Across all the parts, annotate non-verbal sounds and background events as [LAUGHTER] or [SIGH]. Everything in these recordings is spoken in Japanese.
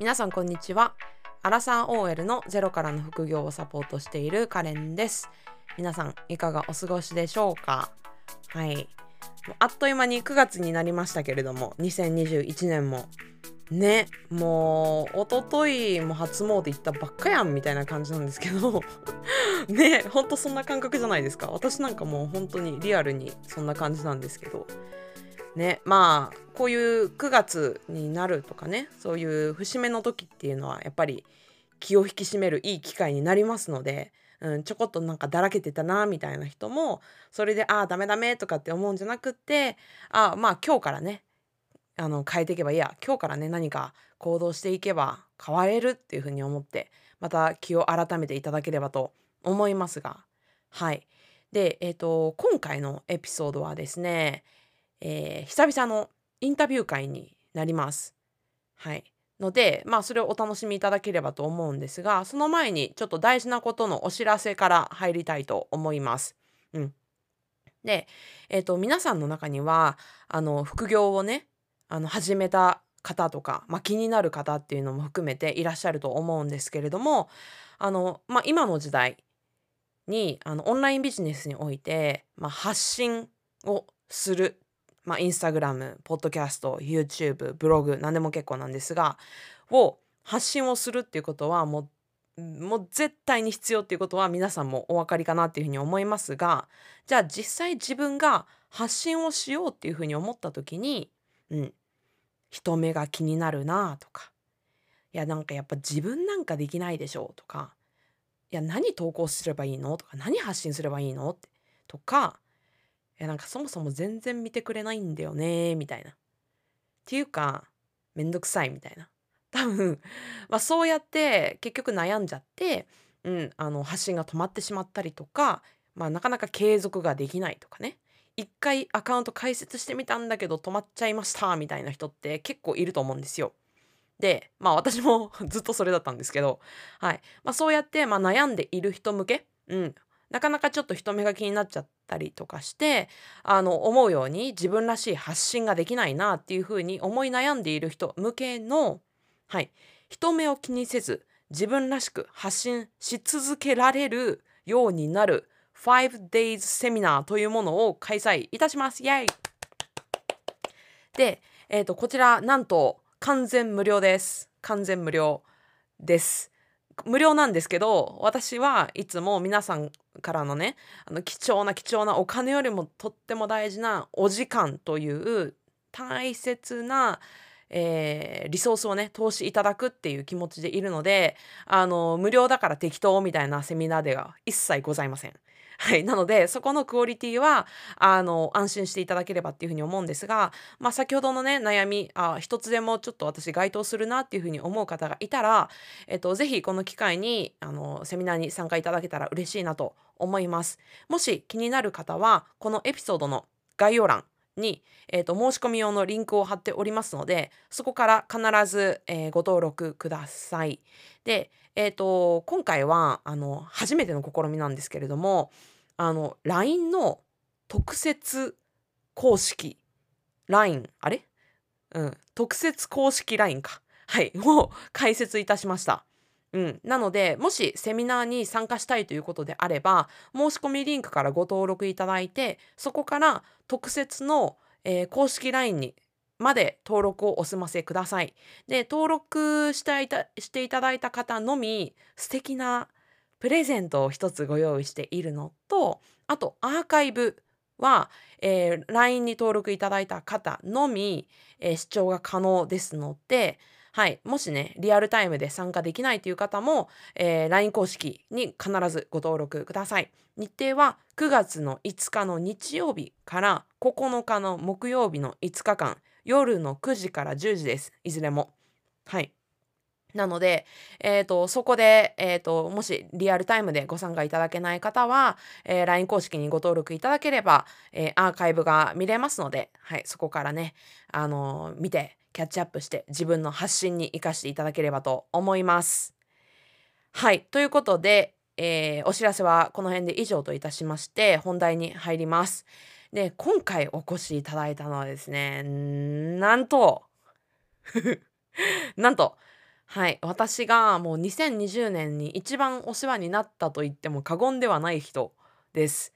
皆さんこんにちは。アラサー OL のゼロからの副業をサポートしているカレンです。皆さんいかがお過ごしでしょうか？はい。あっという間に9月になりましたけれども2021年も。ね。もう一昨日も初詣行ったばっかやんみたいな感じなんですけど。[LAUGHS] ね。ほんとそんな感覚じゃないですか。私なんかもう本当にリアルにそんな感じなんですけど。ねまあこういう9月になるとかねそういう節目の時っていうのはやっぱり気を引き締めるいい機会になりますので、うん、ちょこっとなんかだらけてたなみたいな人もそれでああダメダメとかって思うんじゃなくってあまあ今日からねあの変えていけばいいや今日からね何か行動していけば変われるっていうふうに思ってまた気を改めていただければと思いますがはい。でえっ、ー、と今回のエピソードはですねえー、久々のインタビュー会になります。はい。ので、まあ、それをお楽しみいただければと思うんですが、その前にちょっと大事なことのお知らせから入りたいと思います。うん。で、えっ、ー、と、皆さんの中には、あの、副業をね、あの、始めた方とか、まあ、気になる方っていうのも含めていらっしゃると思うんですけれども、あの、まあ、今の時代に、あの、オンラインビジネスにおいて、まあ、発信をするまあ、インスタグラム、ポッドキャスト、YouTube、ブログ、何でも結構なんですが、を発信をするっていうことはもう、もう絶対に必要っていうことは皆さんもお分かりかなっていうふうに思いますが、じゃあ実際自分が発信をしようっていうふうに思った時に、うん、人目が気になるなとか、いやなんかやっぱ自分なんかできないでしょうとか、いや何投稿すればいいのとか、何発信すればいいのとか、やなんかそもそも全然見てくれないんだよねみたいな。っていうかめんどくさいみたいな。多分、まあ、そうやって結局悩んじゃって、うん、あの発信が止まってしまったりとか、まあ、なかなか継続ができないとかね一回アカウント開設してみたんだけど止まっちゃいましたみたいな人って結構いると思うんですよ。でまあ私も [LAUGHS] ずっとそれだったんですけど、はいまあ、そうやって、まあ、悩んでいる人向け、うん、なかなかちょっと人目が気になっちゃったりとかしてあの思うように自分らしい発信ができないなっていうふうに思い悩んでいる人向けの、はい、人目を気にせず自分らしく発信し続けられるようになる 5days セミナーというものを開催いたします。イェイで、えーとこちらなんと完全無料です。完全無料です。無料なんですけど私はいつも皆さんからのねあの貴重な貴重なお金よりもとっても大事なお時間という大切な、えー、リソースをね投資いただくっていう気持ちでいるのであの無料だから適当みたいなセミナーでは一切ございません。はい。なので、そこのクオリティは、あの、安心していただければっていうふうに思うんですが、まあ、先ほどのね、悩み、あ、一つでもちょっと私該当するなっていうふうに思う方がいたら、えっと、ぜひこの機会に、あの、セミナーに参加いただけたら嬉しいなと思います。もし気になる方は、このエピソードの概要欄、に、えーと、申し込み用のリンクを貼っておりますのでそこから必ず、えー、ご登録ください。で、えーと、今回はあの初めての試みなんですけれどもあの LINE の特設公式 LINE あれ？うん特設公式 LINE かはいを開設いたしました。うん、なのでもしセミナーに参加したいということであれば申し込みリンクからご登録いただいてそこから特設の、えー、公式 LINE にまで登録をお済ませください。で登録していたしていただいた方のみ素敵なプレゼントを一つご用意しているのとあとアーカイブは、えー、LINE に登録いただいた方のみ、えー、視聴が可能ですのではい。もしね、リアルタイムで参加できないという方も、えー、LINE 公式に必ずご登録ください。日程は9月の5日の日曜日から9日の木曜日の5日間、夜の9時から10時です。いずれも。はい。なので、えーと、そこで、えーと、もしリアルタイムでご参加いただけない方は、えー、LINE 公式にご登録いただければ、えー、アーカイブが見れますので、はい、そこからね、あのー、見てキャッチアップして自分の発信に生かしていただければと思います。はい。ということで、えー、お知らせはこの辺で以上といたしまして本題に入ります。で今回お越しいただいたのはですねなんと [LAUGHS] なんとはい私がもう2020年に一番お世話になったと言っても過言ではない人です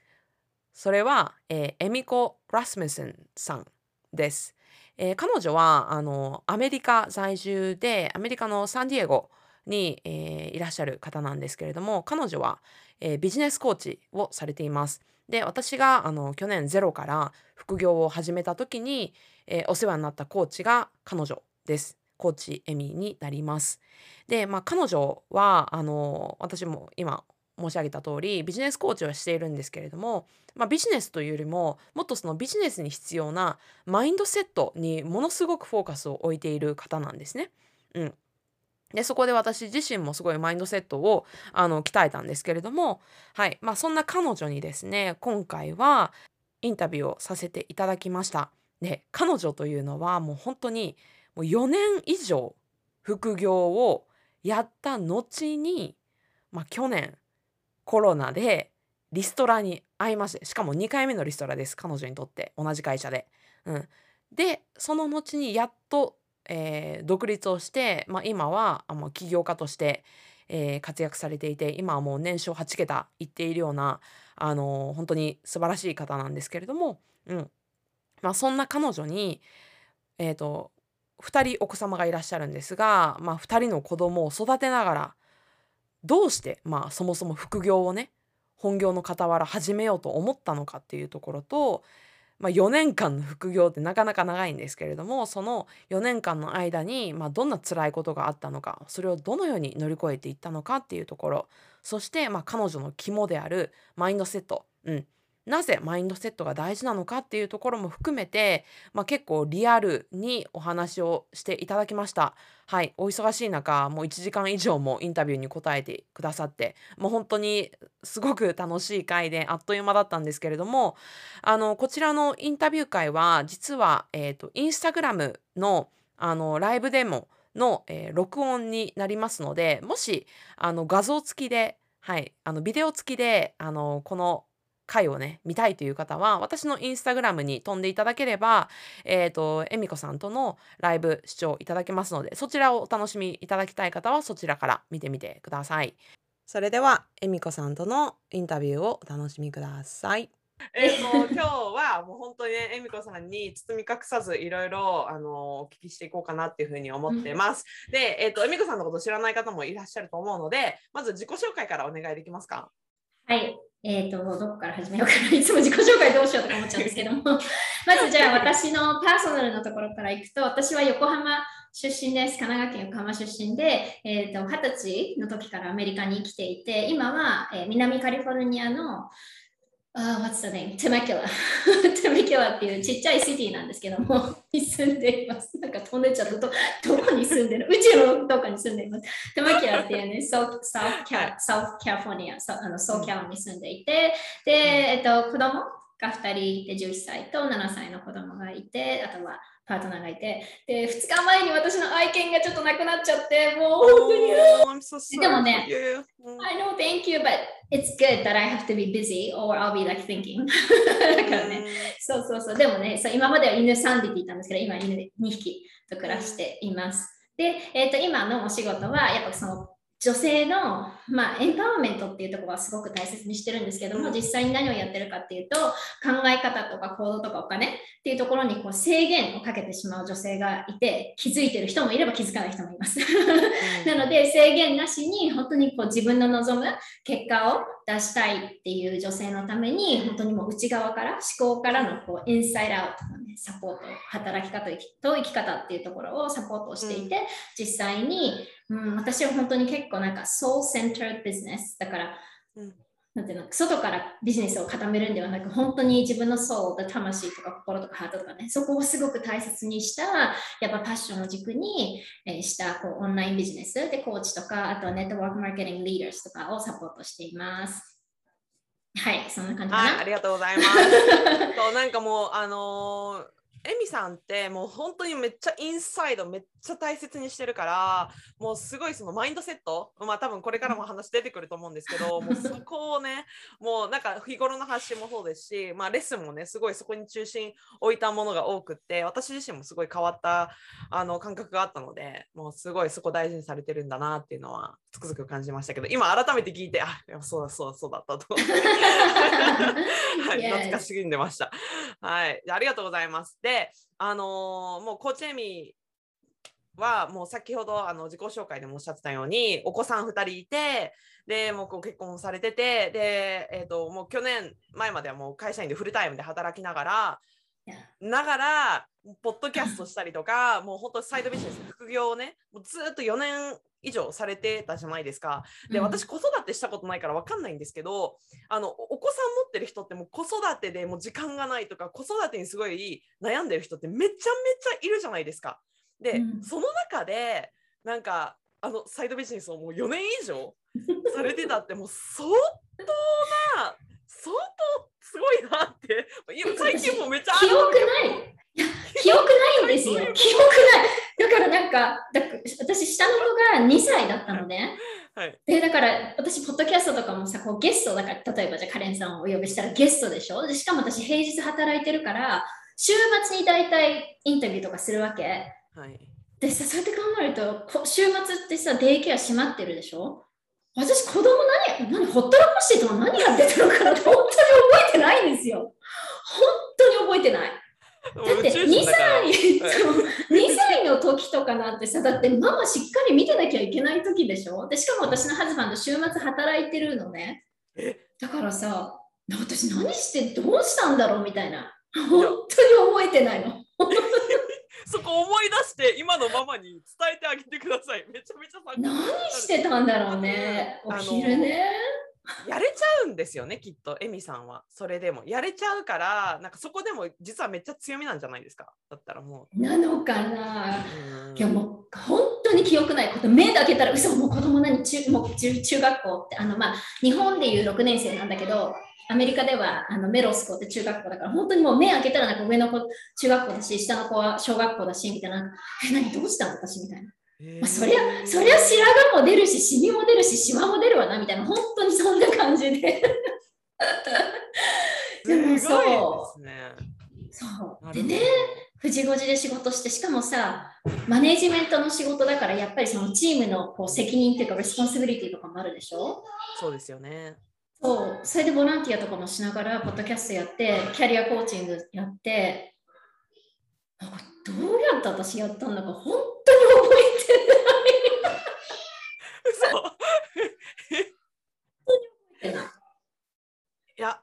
それは、えーエミコ・ラスムセンさんです、えー彼女はあのアメリカ在住でアメリカのサンディエゴに、えーいらっしゃる方なんですけれども彼女は、えービジネスコーチをされています。で私があの去年ゼロから副業を始めた時に、えーお世話になったコーチが彼女です。コーチエミになります。でまあ彼女はあの私も今申し上げた通りビジネスコーチをしているんですけれども、まあ、ビジネスというよりももっとそのビジネスに必要なマインドセットにものすごくフォーカスを置いている方なんですね。うん、でそこで私自身もすごいマインドセットをあの鍛えたんですけれども、はいまあ、そんな彼女にですね今回はインタビューをさせていただきました。で彼女というのはもう本当にもう4年以上副業をやった後に、まあ、去年コロナでリストラに会いましてしかも2回目のリストラです彼女にとって同じ会社で。うん、でその後にやっと、えー独立をして、まあ、今はあ起業家として、えー活躍されていて今はもう年商8桁いっているような、あのー本当に素晴らしい方なんですけれども、うんまあ、そんな彼女に、えー、と2人お子様がいらっしゃるんですが、まあ、2人の子供を育てながらどうして、まあ、そもそも副業をね本業の傍ら始めようと思ったのかっていうところと、まあ、4年間の副業ってなかなか長いんですけれどもその4年間の間に、まあ、どんな辛いことがあったのかそれをどのように乗り越えていったのかっていうところそして、まあ、彼女の肝であるマインドセット、うん、なぜマインドセットが大事なのかっていうところも含めて、まあ、結構リアルにお話をしていただきました。はい、お忙しい中もう1時間以上もインタビューに答えてくださってもう本当にすごく楽しい回であっという間だったんですけれどもあのこちらのインタビュー会は実は、えー、とインスタグラムのあのライブデモの、えー録音になりますのでもしあの画像付きで、はい、あのビデオ付きであのこの回をね見たいという方は私のインスタグラムに飛んでいただければえっ、とえみこさんとのライブ視聴いただけますのでそちらをお楽しみいただきたい方はそちらから見てみてください。それではえみこさんとのインタビューをお楽しみください。えっ、と今日はもう本当にねえみこさんに包み隠さずいろいろあのお聞きしていこうかなっていうふうに思ってます、でえっ、とえみこさんのこと知らない方もいらっしゃると思うのでまず自己紹介からお願いできますか？はい。えっ、と、どこから始めようかな。[LAUGHS] いつも自己紹介どうしようとか思っちゃうんですけども。[LAUGHS] まずじゃあ私のパーソナルのところからいくと、私は横浜出身です。神奈川県横浜出身で、えっ、と、二十歳の時からアメリカに生きていて、今は、えー南カリフォルニアの、あ、what's the name? テメキュラ。[LAUGHS] テメキュラっていうちっちゃいシティなんですけども、に住んでいます。なんか飛んでっちゃったど、どこに住んでる？宇宙のどこに住んでいます。テマキュラっていうね、サウサウキャサウキャリフォルニア、サあのソーキャラに住んでいて、で、えっと、子供が2人いて、11歳と7歳の子供がいて、あとはパートナーがいて、で、2日前に私の愛犬がちょっと亡くなっちゃって、もう本当に、Oh, so でもね I know, thank you, but it's good that I have to be busy or I'll be like thinking. [LAUGHS] だからね、そうそうそう。でもね、そう今までは犬3匹いたんですけど、今犬2匹と暮らしています。で、えー、と今のお仕事は、やっぱその女性の、まあ、エンパワーメントっていうところはすごく大切にしてるんですけども、うん。実際に何をやってるかっていうと、考え方とか行動とかお金っていうところにこう制限をかけてしまう女性がいて、気づいてる人もいれば気づかない人もいます。[LAUGHS] なので制限なしに本当にこう自分の望む結果を出したいっていう女性のために本当にもう内側から思考からのこうインサイドアウトの、ね、サポート働き方と生き方っていうところをサポートをしていて、実際に、うん、私は本当に結構なんか soul centered business だから、うん。なんていうの外からビジネスを固めるんではなく本当に自分のソウル魂とか心とかハートとかねそこをすごく大切にしたやっぱパッションを軸に、えーしたこうオンラインビジネスでコーチとかあとはネットワークマーケティングリーダーズとかをサポートしています。はいそんな感じかはい、あなりがとうございます。そうなんかもうあのーエミさんってもう本当にめっちゃインサイドめっちゃ大切にしてるからもうすごいそのマインドセットまあ多分これからも話出てくると思うんですけど [LAUGHS] もうそこをねもうなんか日頃の発信もそうですし、まあ、レッスンもねすごいそこに中心置いたものが多くって私自身もすごい変わったあの感覚があったのでもうすごいそこ大事にされてるんだなっていうのはつくづく感じましたけど今改めて聞いてあそうだそうだそうだったと、[LAUGHS] はい、懐かしんでました。はい、ありがとうございます。で、あのーもうコーチエミはもう先ほどあの自己紹介でもおっしゃってたようにお子さん2人いてでもう結婚されててで、えー、ともう去年前まではもう会社員でフルタイムで働きながらながらポッドキャストしたりとかもう本当サイドビジネス副業をねもうずっと4年以上されてたじゃないですか。で、うん私子育てしたことないから分かんないんですけどあのお子さん持ってる人ってもう子育てでもう時間がないとか子育てにすごい悩んでる人ってめちゃめちゃいるじゃないですか。で、うんその中でなんかあのサイドビジネスをもう4年以上されてたってもう相当な相当すごいなって今最近もめっちゃ [LAUGHS] 記憶ない。いや、記憶ないんですよ。[LAUGHS] 記憶ない。だからなんか、だ私、下の子が2歳だったのね。はいで、だから私、ポッドキャストとかもさ、こうゲストだから、例えばじゃあカレンさんをお呼びしたらゲストでしょ？でしかも私、平日働いてるから、週末に大体インタビューとかするわけ。はいでさ、そうやって考えると、こ週末ってさ、デイケア閉まってるでしょ？私、子供何、何、ほったらかしてたの何やってたのかなって、本当に覚えてないんですよ。本当に覚えてない。だって宇宙2人だから歳そう2歳の時とかなんてさ、だってママしっかり見てなきゃいけない時でしょ？でしかも私のハズバンド週末働いてるのねえ？だからさ、私何してどうしたんだろうみたいな。本当に覚えてないの。[LAUGHS] そこ思い出して今のママに伝えてあげてくださいめちゃめちゃ何してたんだろうね。お昼ね。やれちゃうんですよねきっとエミさんは。それでも。やれちゃうからなんかそこでも実はめっちゃ強みなんじゃないですか。だったらもなのかな。いやもう本当に記憶ないこと。目だけたら嘘。もう子供何中もう中中学校ってあのまあ日本でいう6年生なんだけどアメリカではあのメロス校って中学校だから本当にもう目開けたらなんか上の子中学校だし下の子は小学校だしみたいな。え何？どうしたの？私みたいな、えーまあ、そりゃそりゃ白髪も出るしシミも出るしシワも出るわなみたいな本当にそんな感じで。[LAUGHS] でもすごいそうですね。そう。でね9時5時で仕事して、しかもさ、マネジメントの仕事だから、やっぱりそのチームのこう責任っていうか、 responsibility とかもあるでしょ？そうですよね。そう、それでボランティアとかもしながら、ポッドキャストやって、キャリアコーチングやって、なんかどうやって私やったんだか、本当に覚え嘘てない。いや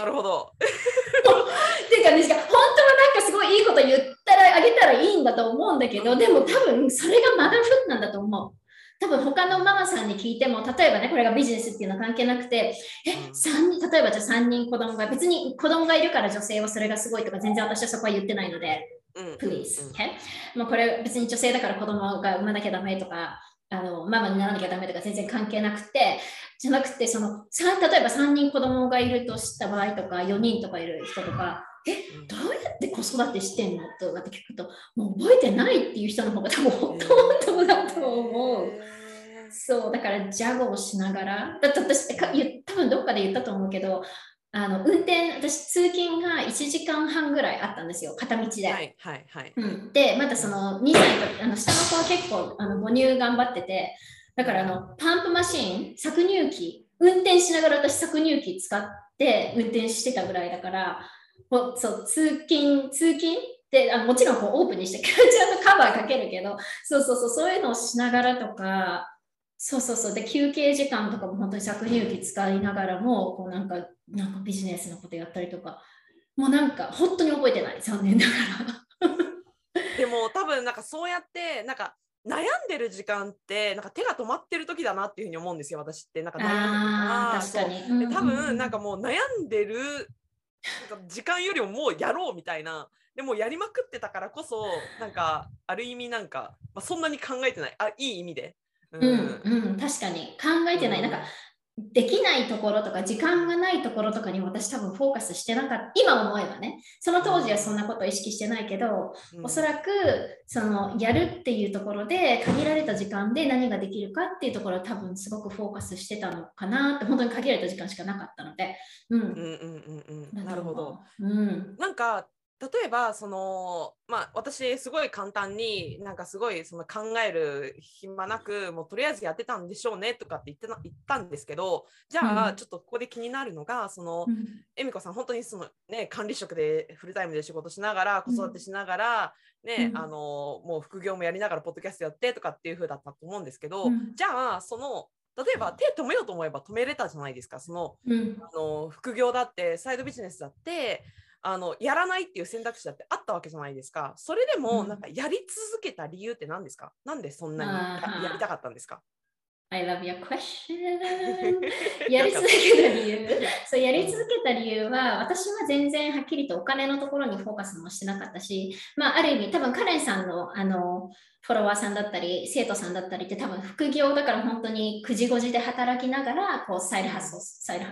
なるほど。っていうかね、しか本当はなんかすごいいいこと言ったらあげたらいいんだと思うんだけど、でも多分それがマダーフットなんだと思う。多分他のママさんに聞いても、例えばね、これがビジネスっていうのは関係なくて、え、うん。三人、例えばじゃあ3人子供が、別に子供がいるから女性はそれがすごいとか、全然私はそこは言ってないので、うん。Please、うん。okay? もうこれ別に女性だから子供が産まなきゃダメとか、あのママにならなきゃダメとか全然関係なくて、じゃなくてその、さ例えば3人子供がいるとした場合とか、4人とかいる人とか、うんどうやって子育てしてんのとかって聞くと、もう覚えてないっていう人の方が多分ほとんどだと思う。へそう、だからジャゴをしながら、だって私多分どっかで言ったと思うけど、あの運転、私、通勤が1時間半ぐらいあったんですよ、片道で。ーはいはいはい。うん、で、またその2歳のあの下の子は結構あの母乳頑張ってて、だからあのパンプマシーン、搾乳機、運転しながら私搾乳機使って運転してたぐらいだから、もうそう通勤、通勤であもちろんこうオープンにして [LAUGHS] ちゃんとカバーかけるけど、そうそうそう、そういうのをしながらとか、そうそうそう、で休憩時間とかも本当に搾乳機使いながらも、こうなんかなんかビジネスのことやったりとか、もうなんか本当に覚えてない、残念ながら。[LAUGHS] でも多分なんかそうやってなんか悩んでる時間ってなんか手が止まってる時だなっていうふうに思うんですよ私って。なんか悩んでる確かに。で多分なんか、かもう悩んでる時間よりももうやろうみたいな。でもやりまくってたからこそなんかある意味なんか、まあ、そんなに考えてない。あいい意味で、ううん、うん、確かに。考えてない。なんか、できないところとか時間がないところとかに私多分フォーカスしてなかった。今思えばね。その当時はそんなこと意識してないけど、うん。おそらくそのやるっていうところで限られた時間で何ができるかっていうところを多分すごくフォーカスしてたのかなって本当に限られた時間しかなかったので、うん。うんうんうんうん。なるほど。。うん。なんか例えばそのまあ私すごい簡単になんかすごいその考える暇なくもうとりあえずやってたんでしょうねとかって言ってな言ったんですけどじゃあ、うん。ちょっとここで気になるのがその、うん。恵美子さん本当にそのね管理職でフルタイムで仕事しながら子育てしながら、ね、うん。あのもう副業もやりながらポッドキャストやってとかっていう風だったと思うんですけど、うん。じゃあその例えば手止めようと思えば止めれたじゃないですか。そのうん。あの副業だってサイドビジネスだってあのやらないっていう選択肢だってあったわけじゃないですか。それでもうん。なんかやり続けた理由って何ですか？なんでそんなにやりたかったんですか？I love your question. [LAUGHS] やり続けた理由。そうやり続けた理由は私は全然はっきりとお金のところにフォーカスもしてなかったし、まあ、ある意味多分カレンさんのあのフォロワーさんだったり生徒さんだったりって多分副業だから本当に9時5時で働きながらこうサイドハッソサイド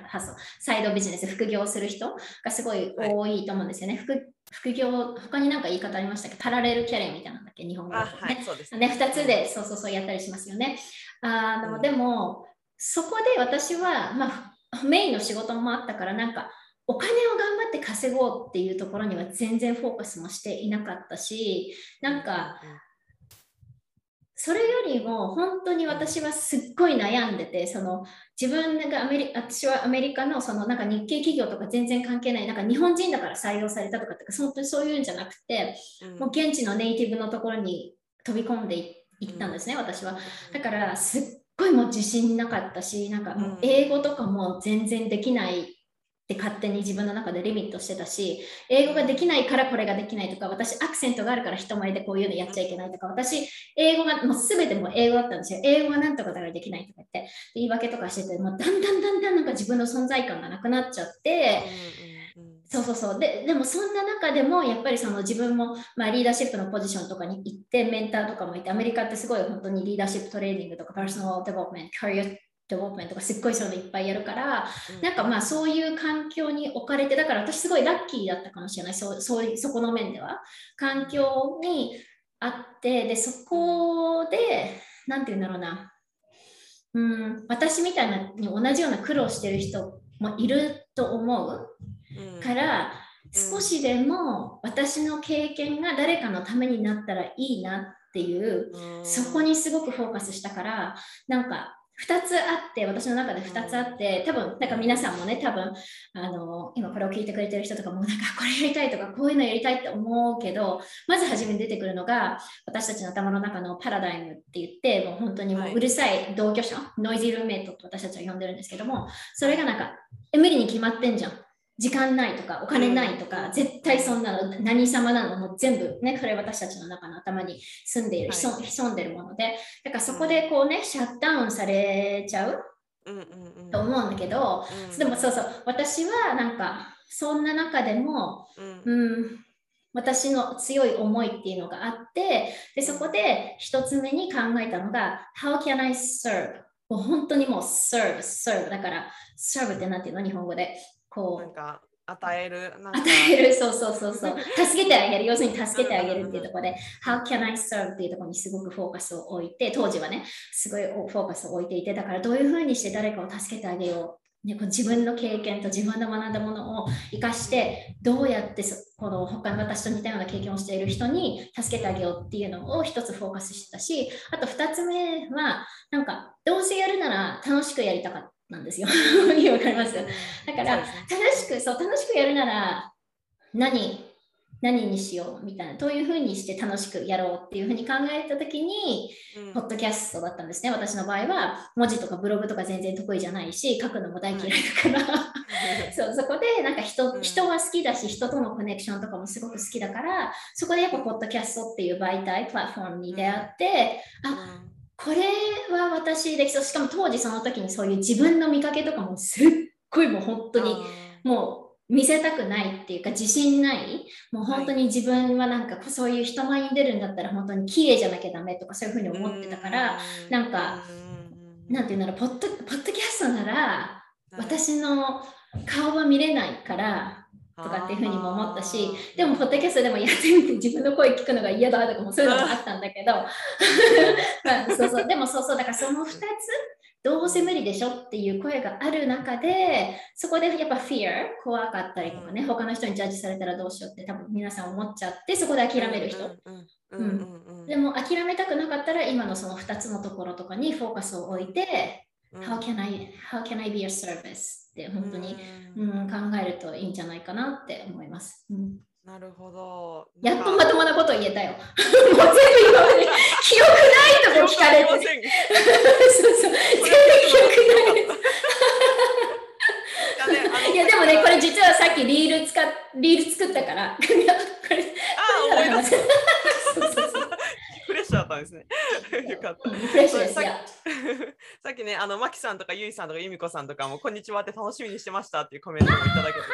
サイドビジネス副業する人がすごい多いと思うんですよね、副副業他に何か言い方ありましたっけ？パラレルキャリアみたいなんだっけ？日本語だあとね。はいそうですね、2つでそうそうそうやったりしますよね。あのうん。でも、そこで私は、まあ、メインの仕事もあったから、なんか、お金を頑張って稼ごうっていうところには全然フォーカスもしていなかったし、なんか、それよりも本当に私はすっごい悩んでて、その自分がアメリ私はアメリカのそのなんか日系企業とか全然関係ない、なんか日本人だから採用されたとかってか、本当にそういうんじゃなくて、もう現地のネイティブのところに飛び込んでい行ったんですね、私は。だからすっごいもう自信なかったし、なんかもう英語とかも全然できないって勝手に自分の中でリミットしてたし、英語ができないからこれができないとか、私アクセントがあるから人前でこういうのやっちゃいけないとか、私英語がもう全てもう英語だったんですよ。英語がなんとかだからできないとか言って、で言い訳とかしてて、もうだんだんだんだんなんか自分の存在感がなくなっちゃって、うんそうそうそう。ででもそんな中でもやっぱりその自分も、まあ、リーダーシップのポジションとかに行ってメンターとかもいてアメリカってすごい本当に leadership training とか personal development career de velopment とかすっごいそういうのいっぱいやるからなんかまあそういう環境に置かれてだから私すごいラッキーだったかもしれない。そうそういうそこの面では。環境にあってでそこでなんて言うんだろうな。うん私みたいなに同じような苦労してる人もいると思う。うんからうん少しでも私の経験が誰かのためになったらいいなっていううんそこにすごくフォーカスしたからなんか2つあって私の中で2つあって多分なんか皆さんもね多分あの今これを聞いてくれてる人とかもなんかこれやりたいとかこういうのやりたいって思うけどまず初めに出てくるのが私たちの頭の中のパラダイムって言ってもう本当にもはい。うるさい同居者、ノイズールーメイトと私たちは呼んでるんですけどもそれがなんかえ無理に決まってんじゃん時間ないとかお金ないとか、うん。絶対そんなの何様なのもう全部ねこれ私たちの中の頭に住んでいる、はい。潜潜んでるものでだからそこでこうねシャットダウンされちゃうと思うんだけど、うん。でもそうそう私はなんかそんな中でもうん。うん私の強い思いっていうのがあってでそこで一つ目に考えたのが How can I serve? もう本当にもう serve, serve だから serve ってなんていうの日本語でこうなんか与えるなんか与える、そうそうそうそう。[LAUGHS] 助けてあげる、要するに助けてあげるっていうところで、How can I serve っていうところにすごくフォーカスを置いて、当時はね、すごいフォーカスを置いていて、だからどういうふうにして誰かを助けてあげよう。ね、こう自分の経験と自分の学んだものを生かして、どうやってそこの他の私と似たような経験をしている人に助けてあげようっていうのを一つフォーカスしてたし、あと二つ目は、なんか、どうせやるなら楽しくやりたかったんですよ。[LAUGHS] わかりますだから楽しくそう楽しくやるなら何何にしようみたいなどういうふうにして楽しくやろうっていうふうに考えた時にうん。ポッドキャストだったんですね。私の場合は文字とかブログとか全然得意じゃないし書くのも大嫌いだから、[LAUGHS] そうそこでなんか人うん。人は好きだし人とのコネクションとかもすごく好きだからそこでやっぱポッドキャストっていう媒体プラットフォームに出会って、あこれは私できそう。しかも当時その時にそういう自分の見かけとかもすっごいもう本当にもう見せたくないっていうか自信ない。もう本当に自分はなんかそういう人前に出るんだったら本当に綺麗じゃなきゃダメとかそういうふうに思ってたからなんかなんていうんだろうポッド、ポッドキャストなら、私の顔は見れないから、とかっていうふうにも思ったし、でも、ポッドキャストでもやってみて自分の声聞くのが嫌だとかもそういうのもあったんだけど、[LAUGHS] まあそうそう、でもそうそう、だからその2つ、どうせ無理でしょっていう声がある中で、そこでやっぱ fear、怖かったりとかね、他の人にジャッジされたらどうしようって多分皆さん思っちゃって、そこで諦める人。でも諦めたくなかったら今のその2つのところとかにフォーカスを置いて、うん。How can I, how can I be a service? って本当に、ううんん、考えるといいんじゃないかなって思います。うんなるほど。やっとまともなことを言えたよ。[LAUGHS] もう全部今まで記憶ないとこ聞かれて。[LAUGHS] そうそう、全然記憶ない。[LAUGHS] いやでもね、これ実はさっきリール使っリール作ったから、これ、あー思い出す。そだったんですね。[LAUGHS] よかった。さっきや。[LAUGHS] さっきね、あの、マキさんとかゆいさんとかゆみこさんとかも、こんにちはって楽しみにしてましたっていうコメントもいただけて。[LAUGHS]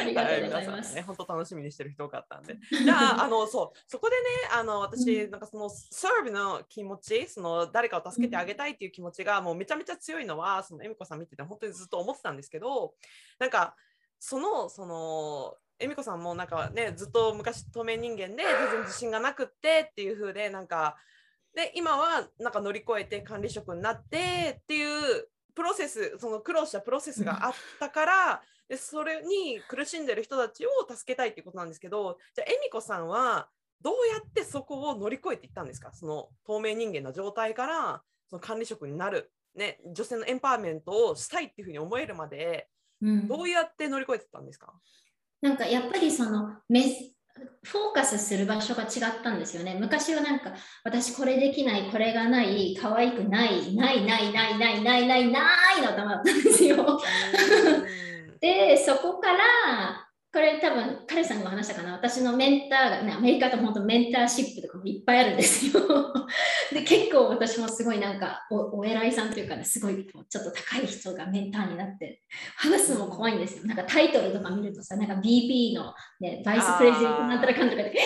ありがとうございはます。皆さんね、本当楽しみにしてる人多かったんで。じゃあ、あの、そう、そこでね、あの、私、なんかその、サーブの気持ち、その、誰かを助けてあげたいっていう気持ちが、もうめちゃめちゃ強いのは、その、えみこさん見てて、本当にずっと思ってたんですけど、なんか、その、その、えみこさんもなんかねずっと昔透明人間で全然自信がなくってっていう風でなんかで今はなんか乗り越えて管理職になってっていうプロセスその苦労したプロセスがあったから、でそれに苦しんでる人たちを助けたいっていうことなんですけどじゃあえみこさんはどうやってそこを乗り越えていったんですか？その透明人間の状態からその管理職になる、ね、女性のエンパワーメントをしたいっていうふうに思えるまでうん。どうやって乗り越えてたんですか、なんかやっぱりそのメスフォーカスする場所が違ったんですよね。昔はなんか私これできない、これがない、可愛くない、ないないないないないないないの頭だったんですよ。で、そこから、これ多分、彼さんにも話したかな、私のメンターが、ね、アメリカと本当メンターシップとかもいっぱいあるんですよ。[LAUGHS] で、結構私もすごいなんかお、お偉いさんというかね、すごいちょっと高い人がメンターになって、話すのも怖いんですよ。なんかタイトルとか見るとさ、なんか BP の、ね、バイスプレジデントなんたらかんとかで、[LAUGHS]